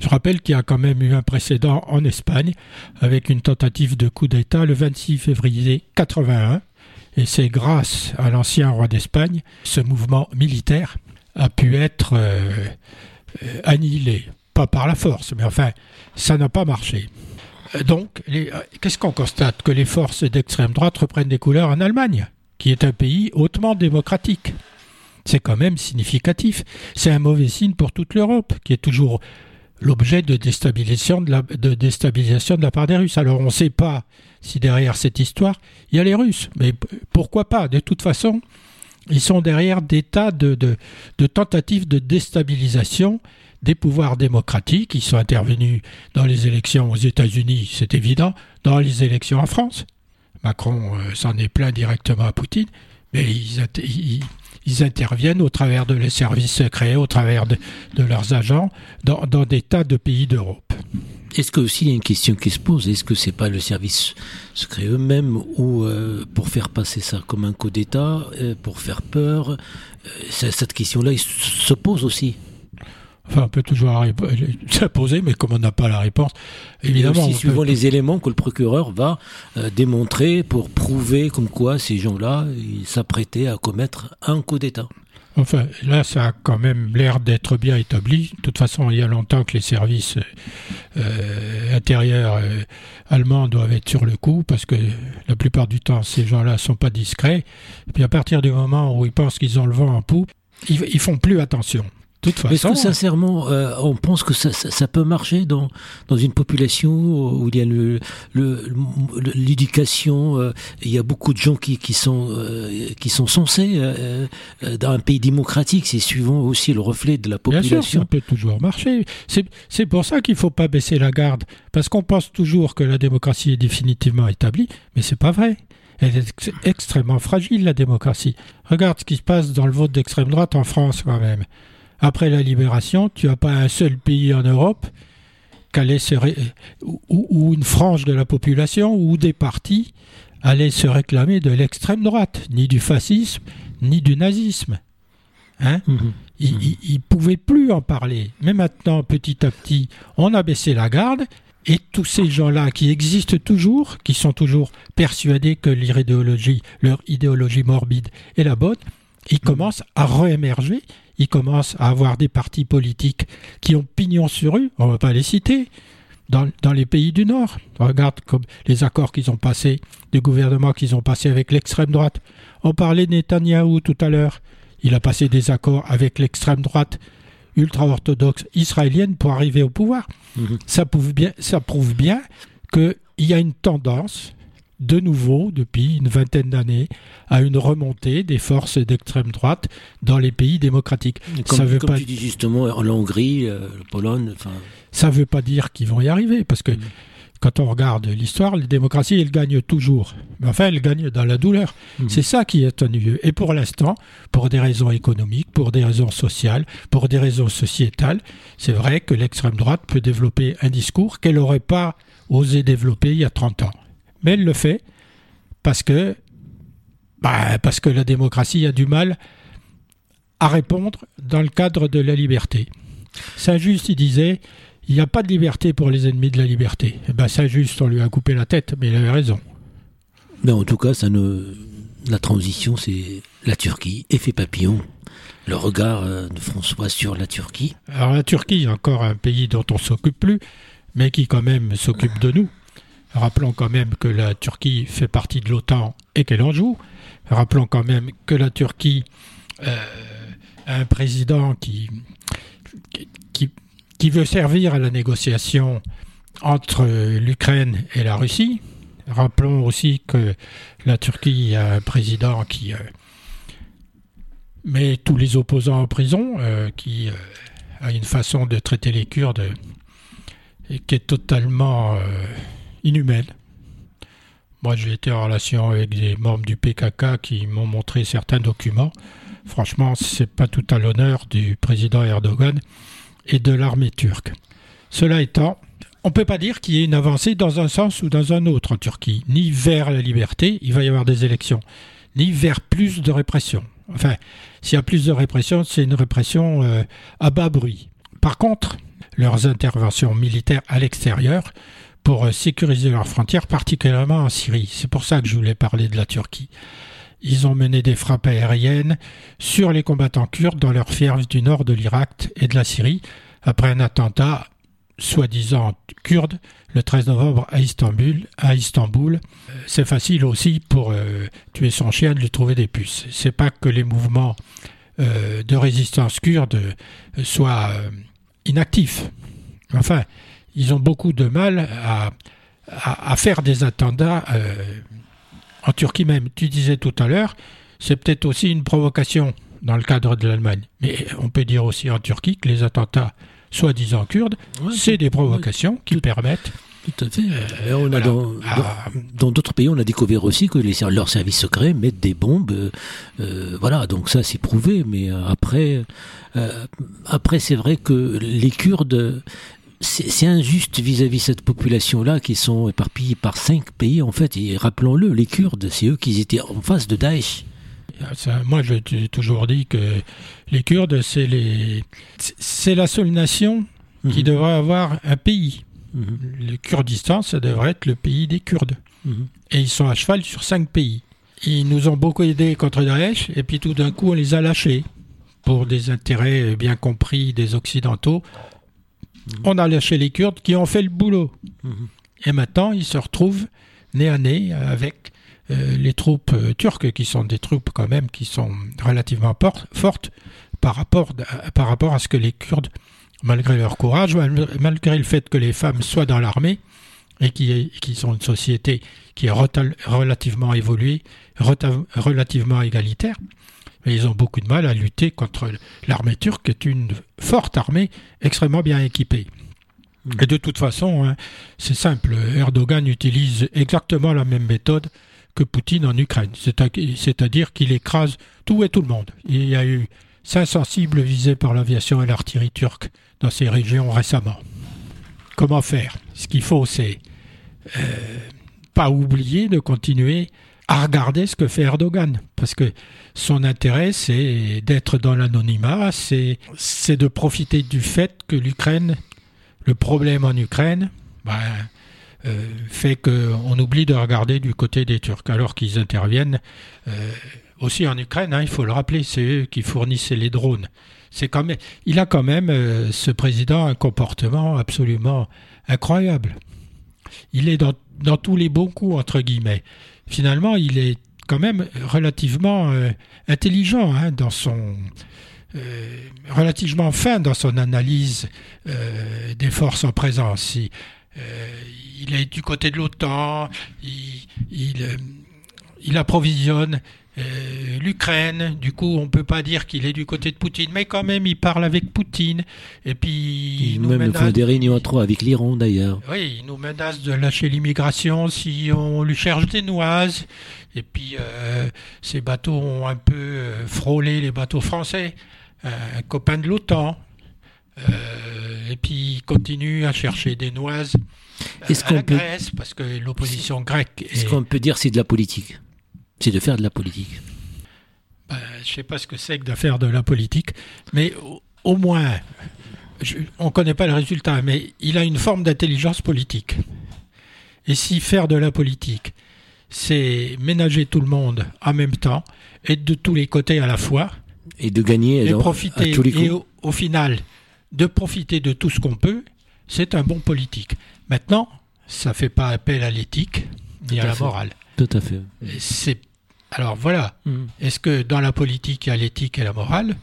[SPEAKER 2] Je rappelle qu'il y a quand même eu un précédent en Espagne avec une tentative de coup d'État le 26 février 81 et c'est grâce à l'ancien roi d'Espagne ce mouvement militaire a pu être euh, euh, annihilé. Pas par la force, mais enfin, ça n'a pas marché. Donc, qu'est-ce qu'on constate? Que les forces d'extrême droite reprennent des couleurs en Allemagne, qui est un pays hautement démocratique. C'est quand même significatif. C'est un mauvais signe pour toute l'Europe, qui est toujours l'objet de déstabilisation de, la, déstabilisation de la part des Russes. Alors on ne sait pas si derrière cette histoire, il y a les Russes. Mais pourquoi pas? De toute façon, ils sont derrière des tas de, tentatives de déstabilisation des pouvoirs démocratiques. Ils sont intervenus dans les élections aux États-Unis, c'est évident, dans les élections en France. Macron euh, s'en est plaint directement à Poutine, mais ils, interviennent au travers de les services secrets, au travers de, leurs agents, dans, des tas de pays d'Europe.
[SPEAKER 1] Est-ce que aussi il y a une question qui se pose Est-ce que c'est pas le service secret eux-mêmes ou euh, pour faire passer ça comme un coup d'État, euh, pour faire peur Cette question-là se pose aussi.
[SPEAKER 2] Enfin, on peut toujours se poser, mais comme on n'a pas la réponse, évidemment.
[SPEAKER 1] aussi suivant les éléments que le procureur va euh, démontrer pour prouver comme quoi ces gens-là s'apprêtaient à commettre un coup d'État.
[SPEAKER 2] Enfin, là, ça a quand même l'air d'être bien établi. De toute façon, il y a longtemps que les services euh, intérieurs euh, allemands doivent être sur le coup, parce que la plupart du temps, ces gens-là sont pas discrets. Et puis à partir du moment où ils pensent qu'ils ont le vent en poupe, ils, ils font plus attention.
[SPEAKER 1] Est-ce que sincèrement, euh, on pense que ça, ça, peut marcher dans, dans une population où il y a l'éducation, le, euh, il y a beaucoup de gens qui, qui, sont, euh, qui sont censés dans un pays démocratique, c'est suivant aussi le reflet de la population.
[SPEAKER 2] Bien sûr, ça peut toujours marcher. C'est pour ça qu'il ne faut pas baisser la garde, parce qu'on pense toujours que la démocratie est définitivement établie, mais c'est pas vrai. Elle est extrêmement fragile, la démocratie. Regarde ce qui se passe dans le vote d'extrême droite en France, quand même après la libération, tu n'as pas un seul pays en Europe se où, une frange de la population ou des partis allaient se réclamer de l'extrême droite, ni du fascisme, ni du nazisme. Hein mhm. Ils ne pouvaient plus en parler. Mais maintenant, petit à petit, on a baissé la garde et tous ces gens-là qui existent toujours, qui sont toujours persuadés que leur idéologie, leur idéologie morbide est la bonne, ils mhm. commencent à réémerger il commence à avoir des partis politiques qui ont pignon sur rue, on ne va pas les citer, dans, les pays du Nord. regarde comme les accords qu'ils ont passés, des gouvernements qu'ils ont passés avec l'extrême droite. On parlait de Netanyahou tout à l'heure. Il a passé des accords avec l'extrême droite ultra-orthodoxe israélienne pour arriver au pouvoir. Ça prouve bien, ça prouve bien qu'il y a une tendance de nouveau, depuis une vingtaine d'années, à une remontée des forces d'extrême droite dans les pays démocratiques.
[SPEAKER 1] Comme, ça veut pas... tu dis justement en Hongrie, euh, Pologne.
[SPEAKER 2] Ça ne veut pas dire qu'ils vont y arriver, parce que mm. quand on regarde l'histoire, les démocraties, elles gagnent toujours. Mais enfin, elles gagnent dans la douleur. Mm. C'est ça qui est ennuyeux. Et pour l'instant, pour des raisons économiques, pour des raisons sociales, pour des raisons sociétales, c'est vrai que l'extrême droite peut développer un discours qu'elle n'aurait pas osé développer il y a 30 ans mais elle le fait parce que, bah, parce que la démocratie a du mal à répondre dans le cadre de la liberté. Saint-Just, il disait, il n'y a pas de liberté pour les ennemis de la liberté. Et eh ben, Saint-Just, on lui a coupé la tête, mais il avait raison.
[SPEAKER 1] Mais en tout cas, ça ne... la transition, c'est la Turquie, effet papillon. Le regard euh, de François sur la Turquie.
[SPEAKER 2] Alors la Turquie, encore un pays dont on s'occupe plus, mais qui quand même s'occupe de nous. Rappelons quand même que la Turquie fait partie de l'OTAN et qu'elle en joue. Rappelons quand même que la Turquie euh, a un président qui, veut servir à la négociation entre l'Ukraine et la Russie. Rappelons aussi que la Turquie a un président qui euh, met tous les opposants en prison, euh, qui a une façon de traiter les Kurdes qui est totalement inhumaine. Moi, j'ai été en relation avec des membres du PKK qui m'ont montré certains documents. Franchement, c'est pas tout à l'honneur du président Erdogan et de l'armée turque. Cela étant, on ne peut pas dire qu'il y ait une avancée dans un sens ou dans un autre en Turquie, ni vers la liberté, il va y avoir des élections, ni vers plus de répression. Enfin, s'il y a plus de répression, c'est une répression euh, à bas bruit. Par contre, leurs interventions militaires à l'extérieur pour euh, sécuriser leurs frontières, particulièrement en Syrie. C'est pour ça que je voulais parler de la Turquie. Ils ont mené des frappes aériennes sur les combattants kurdes dans leurs fiefs du nord de l'Irak et de la Syrie, après un attentat soi-disant kurde le 13 novembre à Istanbul. Istanbul, c'est facile aussi pour euh, tuer son chien de lui trouver des puces. C'est pas que les mouvements euh, de résistance kurde soient inactifs. Enfin, ils ont beaucoup de mal à, à, faire des attentats euh, en Turquie même. Tu disais tout à l'heure, c'est peut-être aussi une provocation dans le cadre de l'Allemagne. Mais on peut dire aussi en Turquie que les attentats soi-disant kurdes, c'est des provocations qui permettent
[SPEAKER 1] tout à fait. Euh, on a ah. dans, d'autres pays, on a découvert aussi que les, leurs services secrets mettent des bombes. Euh, voilà, donc ça c'est prouvé. Mais après, après c'est vrai que les Kurdes c'est injuste vis-à-vis de cette population-là qui sont éparpillés par cinq pays, en fait. Et rappelons-le, les Kurdes, c'est eux qui étaient en face de Daesh.
[SPEAKER 2] moi, j'ai toujours dit que les Kurdes, c'est les, c'est la seule nation qui mhm. devrait avoir un pays. Mhm. Le Kurdistan, ça devrait être le pays des Kurdes. Mhm. Et ils sont à cheval sur cinq pays. Ils nous ont beaucoup aidés contre Daesh, et puis tout d'un coup, on les a lâchés pour des intérêts bien compris des Occidentaux Mhm. On a lâché les Kurdes qui ont fait le boulot. Mhm. Et maintenant, ils se retrouvent nez à nez avec euh, les troupes euh, turques, qui sont des troupes quand même qui sont relativement fortes par rapport, par rapport à ce que les Kurdes, malgré leur courage, malgré le fait que les femmes soient dans l'armée, et qui, qui, sont une société qui est relativement évoluée, relativement égalitaire, mais ils ont beaucoup de mal à lutter contre l'armée turque, qui est une forte armée extrêmement bien équipée. Et de toute façon, hein, c'est simple, Erdogan utilise exactement la même méthode que Poutine en Ukraine, c'est-à-dire qu'il écrase tout et tout le monde. Il y a eu 500 cibles visées par l'aviation et l'artillerie turque dans ces régions récemment. Comment faire? Ce qu'il faut, c'est euh, pas oublier de continuer à regarder ce que fait Erdogan, parce que son intérêt, c'est d'être dans l'anonymat, c'est, de profiter du fait que l'Ukraine, le problème en Ukraine, ben, euh, fait qu'on oublie de regarder du côté des Turcs, alors qu'ils interviennent euh, aussi en Ukraine, hein, il faut le rappeler, c'est eux qui fournissaient les drones. Il a quand même, euh, ce président, un comportement absolument incroyable. Il est dans tous les bons coups, entre guillemets finalement, il est quand même relativement euh, intelligent hein, dans son euh, relativement fin dans son analyse euh, des forces en présence. Il, est du côté de l'OTAN, il, approvisionne euh, l'Ukraine, du coup, on peut pas dire qu'il est du côté de Poutine, mais quand même, il parle avec Poutine. Et puis,
[SPEAKER 1] il, nous même fait des réunions à trois avec l'Iran d'ailleurs.
[SPEAKER 2] Oui, il nous menace de lâcher l'immigration si on lui cherche des noises. Et puis, euh, ces bateaux ont un peu euh, frôlé les bateaux français, un copain de l'OTAN. et puis, il continue à chercher des noises à la Grèce, parce que l'opposition grecque.
[SPEAKER 1] Est-ce qu'on peut dire c'est de la politique? C'est de faire de la politique.
[SPEAKER 2] Ben, je ne sais pas ce que c'est que de faire de la politique, mais au, moins, on ne connaît pas le résultat, mais il a une forme d'intelligence politique. Et si faire de la politique, c'est ménager tout le monde en même temps, être de tous les côtés à la fois,
[SPEAKER 1] et de gagner
[SPEAKER 2] et profiter, et au, final, de profiter de tout ce qu'on peut, c'est un bon politique. Maintenant, ça ne fait pas appel à l'éthique ni à, la morale.
[SPEAKER 1] Tout à fait.
[SPEAKER 2] C'est alors voilà, mm. est-ce que dans la politique il y a l'éthique et la morale?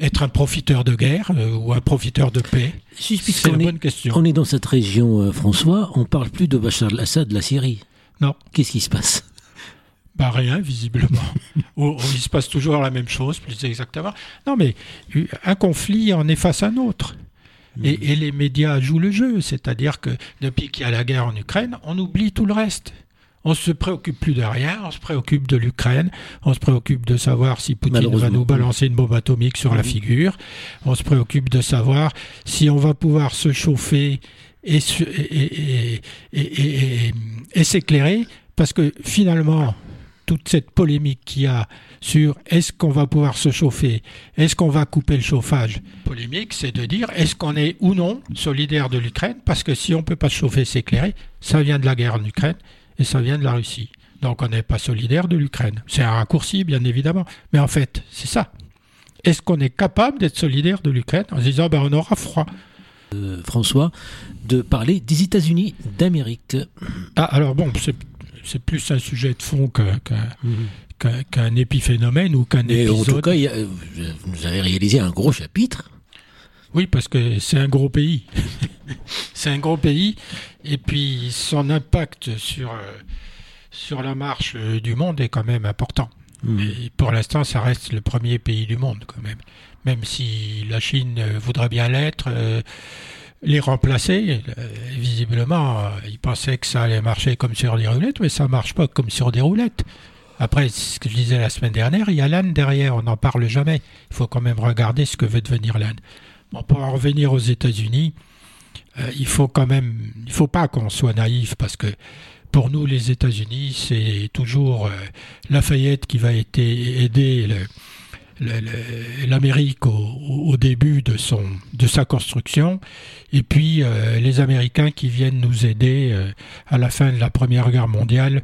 [SPEAKER 2] Être un profiteur de guerre euh, ou un profiteur de paix?
[SPEAKER 1] C'est une bonne question. On est dans cette région, euh, François, on parle plus de Bachar al-Assad, de la Syrie.
[SPEAKER 2] Non.
[SPEAKER 1] Qu'est-ce qui se passe?
[SPEAKER 2] Bah rien, visiblement. il se passe toujours la même chose, plus exactement. Non, mais un conflit en efface un autre. Et, mm. et les médias jouent le jeu, c'est-à-dire que depuis qu'il y a la guerre en Ukraine, on oublie tout le reste. On se préoccupe plus de rien, on se préoccupe de l'Ukraine, on se préoccupe de savoir si Poutine va nous balancer une bombe atomique sur la figure, on se préoccupe de savoir si on va pouvoir se chauffer et, et s'éclairer, parce que finalement, toute cette polémique qu'il y a sur est-ce qu'on va pouvoir se chauffer, est-ce qu'on va couper le chauffage. Polémique, c'est de dire est-ce qu'on est ou non solidaire de l'Ukraine, parce que si on ne peut pas se chauffer, s'éclairer, ça vient de la guerre en Ukraine et ça vient de la Russie. Donc on n'est pas solidaire de l'Ukraine. C'est un raccourci, bien évidemment, mais en fait, c'est ça. Est-ce qu'on est capable d'être solidaire de l'Ukraine en se disant ben, on aura froid?
[SPEAKER 1] Euh, François, de parler des États-Unis d'Amérique.
[SPEAKER 2] Ah, alors bon, c'est plus un sujet de fond qu'un épiphénomène ou qu'un épisode. En
[SPEAKER 1] tout cas, vous avez réalisé un gros chapitre.
[SPEAKER 2] Oui, parce que c'est un gros pays. c'est un gros pays, et puis son impact sur, euh, sur la marche du monde est quand même important. Mais mmh. pour l'instant, ça reste le premier pays du monde quand même. Même si la Chine voudrait bien l'être. Euh, les remplacer. Euh, visiblement, euh, ils pensaient que ça allait marcher comme sur des roulettes, mais ça marche pas comme sur des roulettes. Après, ce que je disais la semaine dernière, il y a l'Inde derrière, on n'en parle jamais. Il faut quand même regarder ce que veut devenir l'Inde. Pour en revenir aux États-Unis, euh, il faut quand même, il faut pas qu'on soit naïf parce que pour nous, les États-Unis, c'est toujours Lafayette qui va aider l'Amérique au, début de, son, de sa construction, et puis euh, les Américains qui viennent nous aider euh, à la fin de la Première Guerre mondiale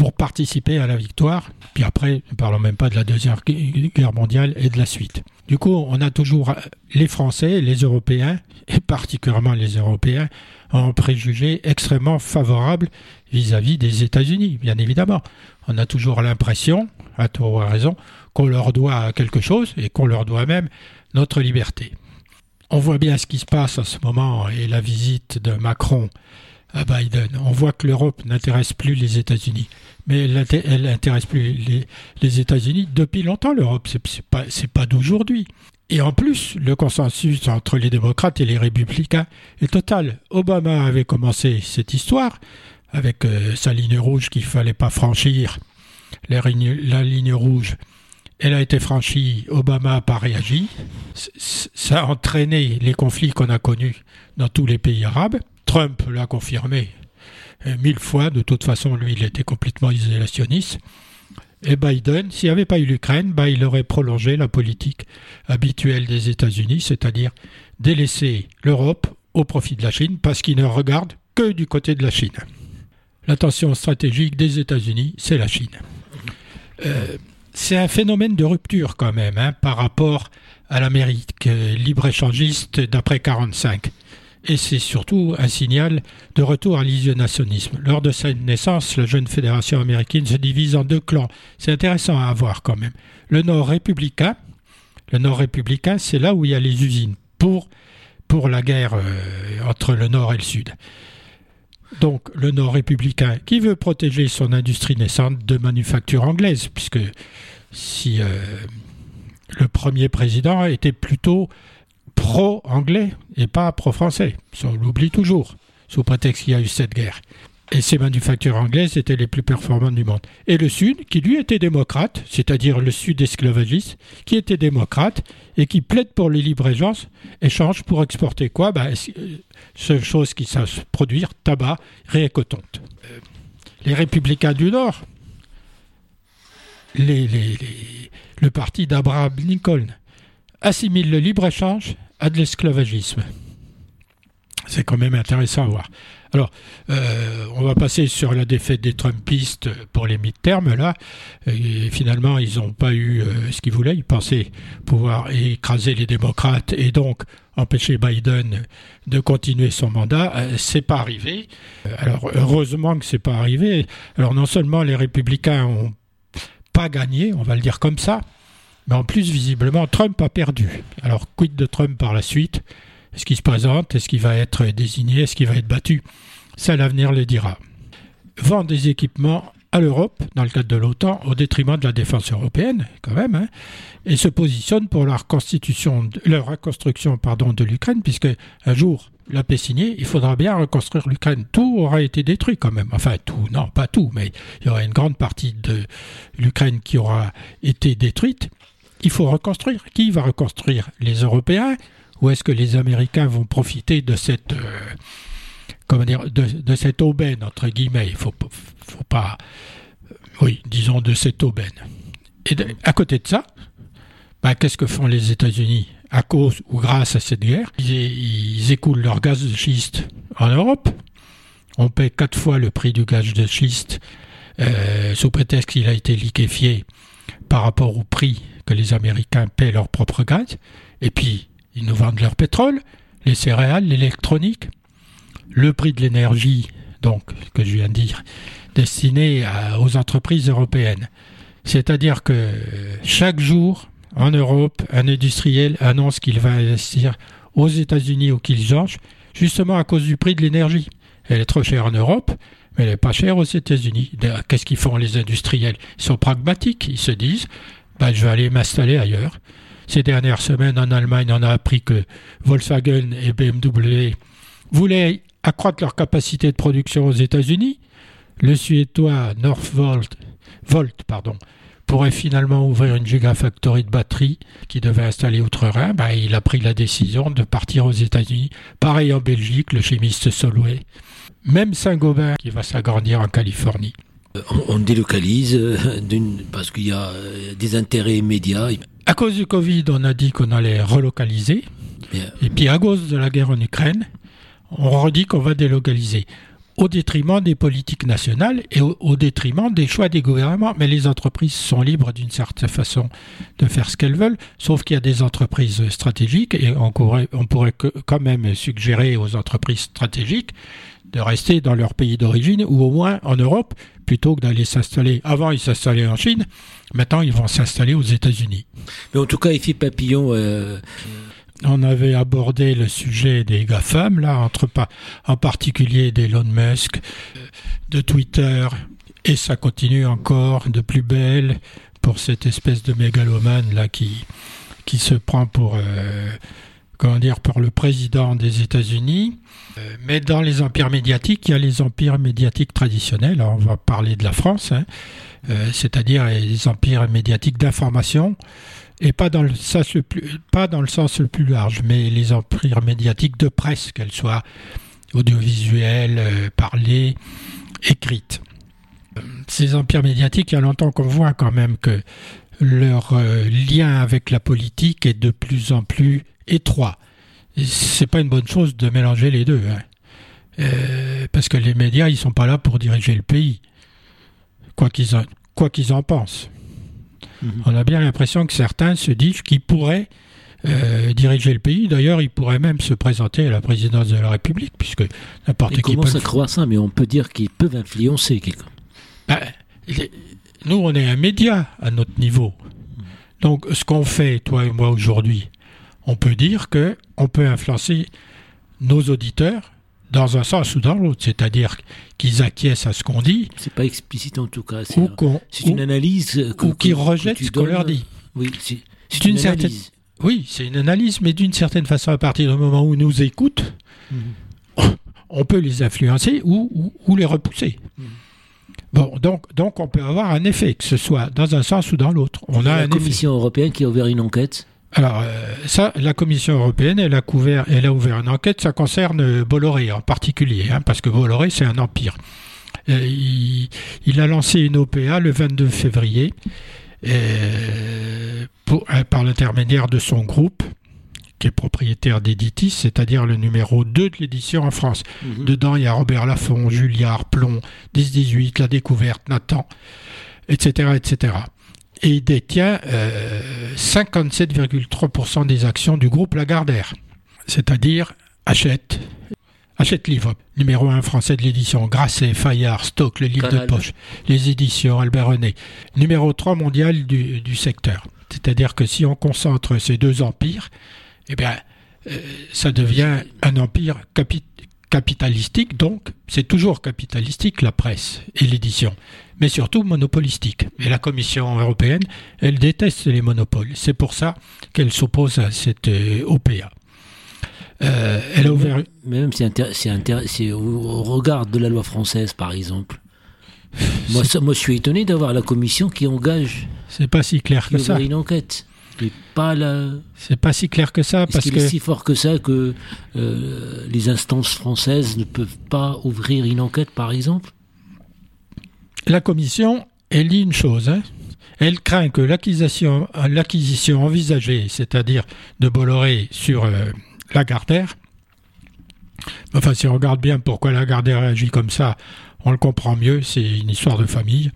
[SPEAKER 2] pour participer à la victoire, puis après, ne parlons même pas de la Deuxième Guerre mondiale et de la suite. Du coup, on a toujours les Français, les Européens, et particulièrement les Européens, en préjugés extrêmement favorables vis-à-vis des États-Unis, bien évidemment. On a toujours l'impression, à tort ou à raison, qu'on leur doit quelque chose et qu'on leur doit même notre liberté. On voit bien ce qui se passe en ce moment et la visite de Macron à Biden. On voit que l'Europe n'intéresse plus les États-Unis. Mais elle n'intéresse plus les, États-Unis depuis longtemps, l'Europe. Ce n'est pas, d'aujourd'hui. Et en plus, le consensus entre les démocrates et les républicains est total. Obama avait commencé cette histoire avec euh, sa ligne rouge qu'il fallait pas franchir, la ligne rouge elle a été franchie, Obama n'a pas réagi. Ça a entraîné les conflits qu'on a connus dans tous les pays arabes. Trump l'a confirmé euh, mille fois. De toute façon, lui, il était complètement isolationniste. Et Biden, s'il n'y avait pas eu l'Ukraine, bah, il aurait prolongé la politique habituelle des États-Unis, c'est-à-dire délaisser l'Europe au profit de la Chine, parce qu'il ne regarde que du côté de la Chine. L'attention stratégique des États-Unis, c'est la Chine. Euh, c'est un phénomène de rupture quand même hein, par rapport à l'Amérique libre-échangiste d'après 1945. Et c'est surtout un signal de retour à l'isolationnisme. Lors de sa naissance, la jeune fédération américaine se divise en deux clans. C'est intéressant à voir quand même. Le Nord républicain, le Nord républicain, c'est là où il y a les usines pour, pour la guerre euh, entre le Nord et le Sud. Donc le Nord républicain qui veut protéger son industrie naissante de manufacture anglaise, puisque si euh, le premier président était plutôt pro-anglais et pas pro-français, on l'oublie toujours, sous prétexte qu'il y a eu cette guerre. Et ces manufactures anglaises étaient les plus performantes du monde. Et le Sud, qui lui était démocrate, c'est-à-dire le Sud esclavagiste, qui était démocrate et qui plaide pour les libres-échanges, échange pour exporter quoi? Ben, Seule chose qui savent produire, tabac, coton. Euh, les républicains du Nord, le parti d'Abraham Lincoln, assimile le libre-échange à de l'esclavagisme. C'est quand même intéressant à voir. Alors, euh, on va passer sur la défaite des Trumpistes pour les mi-termes, là. Et finalement, ils n'ont pas eu euh, ce qu'ils voulaient. Ils pensaient pouvoir écraser les démocrates et donc empêcher Biden de continuer son mandat. Euh, c'est pas arrivé. Alors, heureusement que c'est pas arrivé. Alors, non seulement les républicains ont pas gagné, on va le dire comme ça, mais en plus, visiblement, Trump a perdu. Alors, quid de Trump par la suite? Est-ce qu'il se présente? Est-ce qu'il va être désigné? Est-ce qu'il va être battu? Ça, l'avenir le dira. Vend des équipements à l'Europe, dans le cadre de l'OTAN, au détriment de la défense européenne, quand même, hein, et se positionne pour la reconstitution, la reconstruction pardon, de l'Ukraine, puisque un jour, la paix signée, il faudra bien reconstruire l'Ukraine. Tout aura été détruit quand même. Enfin, tout, non, pas tout, mais il y aura une grande partie de l'Ukraine qui aura été détruite. Il faut reconstruire. Qui va reconstruire? Les Européens? Ou est-ce que les Américains vont profiter de cette, euh, comment dire, de, cette aubaine, entre guillemets? Il faut, pas. Oui, disons de cette aubaine. Et à côté de ça, ben, qu'est-ce que font les États-Unis? À cause ou grâce à cette guerre ils, écoulent leur gaz de schiste en Europe. On paie quatre fois le prix du gaz de schiste euh, sous prétexte qu'il a été liquéfié par rapport au prix les Américains paient leur propre gaz. Et puis, ils nous vendent leur pétrole, les céréales, l'électronique, le prix de l'énergie, donc, que je viens de dire, destiné aux entreprises européennes. C'est-à-dire que chaque jour, en Europe, un industriel annonce qu'il va investir aux États-Unis ou qu'il change, justement à cause du prix de l'énergie. Elle est trop chère en Europe, mais elle n'est pas chère aux États-Unis. Qu'est-ce qu'ils font les industriels? Ils sont pragmatiques. Ils se disent ben, je vais aller m'installer ailleurs. Ces dernières semaines, en Allemagne, on a appris que Volkswagen et BMW voulaient accroître leur capacité de production aux États-Unis. Le Suédois Northvolt Volt, pourrait finalement ouvrir une gigafactory de batteries qui devait installer Outre-Rhin, ben, il a pris la décision de partir aux États-Unis. Pareil en Belgique, le chimiste Solvay. Même Saint-Gobain qui va s'agrandir en Californie.
[SPEAKER 1] Euh, on, délocalise euh, parce qu'il y a euh, des intérêts immédiats.
[SPEAKER 2] À cause du Covid, on a dit qu'on allait relocaliser. Et puis à cause de la guerre en Ukraine, on redit qu'on va délocaliser au détriment des politiques nationales et au, détriment des choix des gouvernements. Mais les entreprises sont libres d'une certaine façon de faire ce qu'elles veulent, sauf qu'il y a des entreprises stratégiques et on pourrait, on pourrait quand même suggérer aux entreprises stratégiques de rester dans leur pays d'origine ou au moins en Europe plutôt que d'aller s'installer. Avant, ils s'installaient en Chine, maintenant, ils vont s'installer aux États-Unis.
[SPEAKER 1] Mais en tout cas, ici, Papillon. Euh,
[SPEAKER 2] on avait abordé le sujet des GAFAM, là, entre pas, en particulier d'Elon Musk, de Twitter, et ça continue encore de plus belle pour cette espèce de mégalomane là qui, qui se prend pour, euh, comment dire, pour le président des États-Unis. Euh, mais dans les empires médiatiques, il y a les empires médiatiques traditionnels. on va parler de la France, hein, euh, c'est-à-dire les empires médiatiques d'information et pas dans le sens le plus, pas dans le sens le plus large, mais les empires médiatiques de presse, qu'elles soient audiovisuelles, euh, parlées, écrites. Ces empires médiatiques, il y a longtemps qu'on voit quand même que leur lien avec la politique est de plus en plus étroit. C'est pas une bonne chose de mélanger les deux, hein. euh, parce que les médias, ils sont pas là pour diriger le pays, quoi qu'ils en, quoi qu'ils en pensent. Mhm. On a bien l'impression que certains se disent qu'ils pourraient euh, diriger le pays. D'ailleurs, ils pourraient même se présenter à la présidence de la République, puisque n'importe qui.
[SPEAKER 1] Comment ça croit ça, mais on peut dire qu'ils peuvent influencer quelqu'un.
[SPEAKER 2] Ben, nous, on est un média à notre niveau. Donc, ce qu'on fait, toi et moi, aujourd'hui, on peut dire que on peut influencer nos auditeurs dans un sens ou dans l'autre, c'est-à-dire qu'ils acquiescent à ce qu'on dit.
[SPEAKER 1] C'est pas explicite en tout cas. C'est une analyse.
[SPEAKER 2] ou qu'ils rejettent ce qu'on leur dit.
[SPEAKER 1] Oui, c'est une, analyse.
[SPEAKER 2] Oui, c'est une analyse, mais d'une certaine façon, à partir du moment où ils nous écoutent, mhm. on peut les influencer ou, ou, les repousser. Mhm. Bon, donc, donc on peut avoir un effet, que ce soit dans un sens ou dans l'autre. On a
[SPEAKER 1] la Commission européenne qui a ouvert une enquête
[SPEAKER 2] alors, euh, ça, la Commission européenne, elle a, couvert, elle a ouvert une enquête, ça concerne Bolloré en particulier, hein, parce que Bolloré, c'est un empire. Euh, il, a lancé une OPA le 22 février euh, pour, par l'intermédiaire de son groupe, qui est propriétaire d'Editis, c'est-à-dire le numéro 2 de l'édition en France. Mhm. Dedans, il y a Robert Laffont, Julliard, Plomb, 10-18, La Découverte, Nathan, etc., etc et il détient 57,3% euh, des actions du groupe Lagardère, c'est-à-dire achète, achète livre, numéro 1 français de l'édition, Grasset, Fayard, Stock, le livre de poche, les éditions Albert René, numéro 3 mondial du, secteur. C'est-à-dire que si on concentre ces deux empires, eh bien, euh, ça devient un empire capitalistique, donc c'est toujours capitalistique la presse et l'édition mais surtout monopolistique. Et la Commission européenne, elle déteste les monopoles. C'est pour ça qu'elle s'oppose à cette euh, OPA.
[SPEAKER 1] Euh, elle a ouvert. Mais même c'est au regard de la loi française, par exemple. Moi, moi, je suis étonné d'avoir la commission qui engage.
[SPEAKER 2] C'est pas si clair que ça.
[SPEAKER 1] une enquête. C'est pas la...
[SPEAKER 2] C'est pas si clair que ça parce
[SPEAKER 1] qu'il
[SPEAKER 2] que
[SPEAKER 1] est si fort que ça que euh, les instances françaises ne peuvent pas ouvrir une enquête, par exemple?
[SPEAKER 2] La commission, elle dit une chose. hein. Elle craint que l'acquisition, l'acquisition envisagée, c'est-à-dire de Bolloré sur euh, Lagardère, enfin si on regarde bien pourquoi Lagardère agit comme ça, on le comprend mieux, c'est une histoire de famille.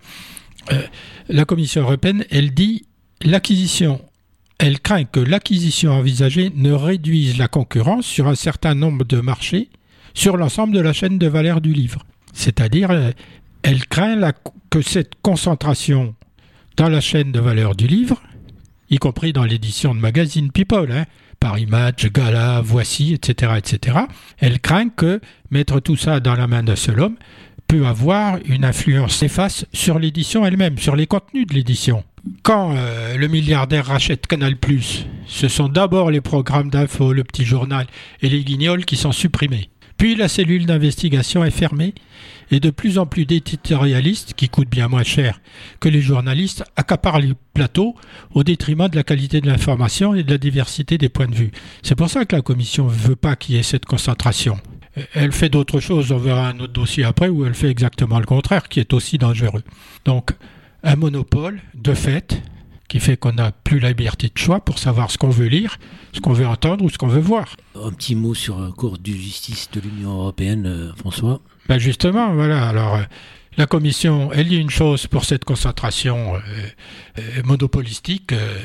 [SPEAKER 2] Euh, la Commission européenne, elle dit l'acquisition, elle craint que l'acquisition envisagée ne réduise la concurrence sur un certain nombre de marchés sur l'ensemble de la chaîne de valeur du livre. C'est-à-dire, euh, elle craint que cette concentration dans la chaîne de valeur du livre, y compris dans l'édition de magazine People, hein, Paris Match, Gala, Voici, etc., etc., elle craint que mettre tout ça dans la main d'un seul homme peut avoir une influence néfaste sur l'édition elle-même, sur les contenus de l'édition. Quand euh, le milliardaire rachète Canal+, ce sont d'abord les programmes d'info, le petit journal et les guignols qui sont supprimés. Puis la cellule d'investigation est fermée et de plus en plus d'éditorialistes, qui coûtent bien moins cher que les journalistes, accaparent les plateaux au détriment de la qualité de l'information et de la diversité des points de vue. C'est pour ça que la Commission ne veut pas qu'il y ait cette concentration. Elle fait d'autres choses, on verra un autre dossier après, où elle fait exactement le contraire, qui est aussi dangereux. Donc, un monopole, de fait, qui fait qu'on n'a plus la liberté de choix pour savoir ce qu'on veut lire, ce qu'on veut entendre ou ce qu'on veut voir.
[SPEAKER 1] Un petit mot sur la Cour de justice de l'Union européenne, euh, François.
[SPEAKER 2] Ben justement, voilà. Alors, euh, la Commission, elle dit une chose pour cette concentration euh, euh, monopolistique euh,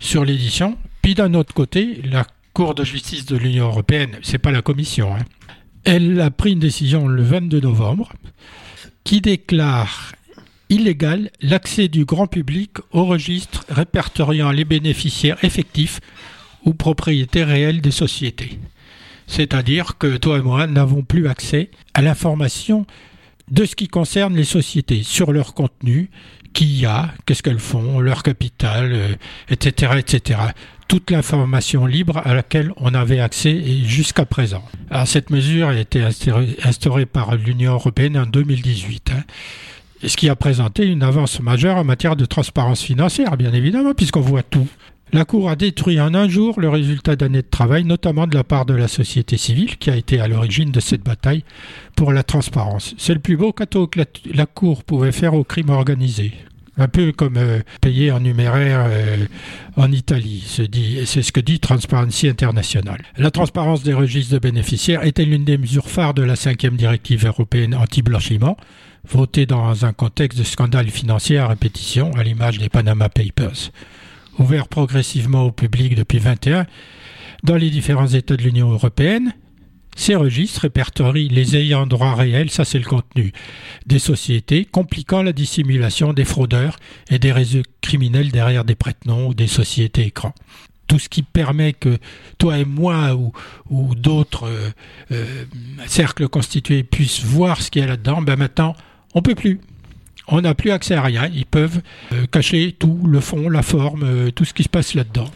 [SPEAKER 2] sur l'édition. Puis d'un autre côté, la Cour de justice de l'Union européenne, c'est pas la Commission, hein, elle a pris une décision le 22 novembre qui déclare illégal l'accès du grand public au registre répertoriant les bénéficiaires effectifs ou propriétaires réels des sociétés. C'est-à-dire que toi et moi n'avons plus accès à l'information de ce qui concerne les sociétés, sur leur contenu, qui y a, qu'est-ce qu'elles font, leur capital, euh, etc., etc. Toute l'information libre à laquelle on avait accès jusqu'à présent. Cette mesure a été instaurée, par l'Union européenne en 2018. hein, ce qui a présenté une avance majeure en matière de transparence financière, bien évidemment, puisqu'on voit tout. La Cour a détruit en un jour le résultat d'années de travail, notamment de la part de la société civile, qui a été à l'origine de cette bataille pour la transparence. C'est le plus beau cadeau que la, Cour pouvait faire au crime organisé. Un peu comme euh, payer en numéraire euh, en Italie, c'est ce que dit Transparency International. La transparence des registres de bénéficiaires était l'une des mesures phares de la cinquième directive européenne anti-blanchiment, votée dans un contexte de scandale financier à répétition, à l'image des Panama Papers ouvert progressivement au public depuis 21 dans les différents États de l'Union européenne. Ces registres répertorient les ayants droit réels, ça c'est le contenu, des sociétés, compliquant la dissimulation des fraudeurs et des réseaux criminels derrière des prête-noms ou des sociétés écrans. Tout ce qui permet que toi et moi ou, d'autres euh, euh, cercles constitués puissent voir ce qu'il y a là-dedans, ben maintenant on peut plus. On n'a plus accès à rien. Ils peuvent euh, cacher tout, le fond, la forme, euh, tout ce qui se passe là-dedans.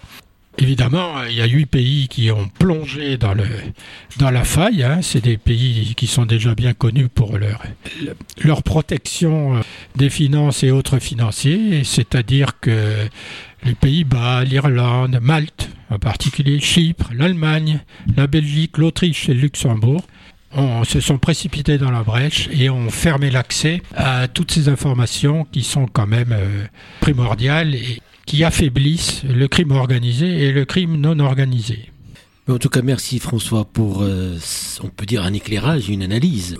[SPEAKER 2] Évidemment, euh, il y a huit pays qui ont plongé dans, la faille. hein. C'est des pays qui sont déjà bien connus pour leur, leur protection des finances et autres financiers. C'est-à-dire que les Pays-Bas, l'Irlande, Malte, en particulier Chypre, l'Allemagne, la Belgique, l'Autriche et le Luxembourg on se sont précipités dans la brèche et ont fermé l'accès à toutes ces informations qui sont quand même euh, primordiales et qui affaiblissent le crime organisé et le crime non organisé.
[SPEAKER 1] En tout cas, merci François pour, euh, on peut dire, un éclairage, une analyse.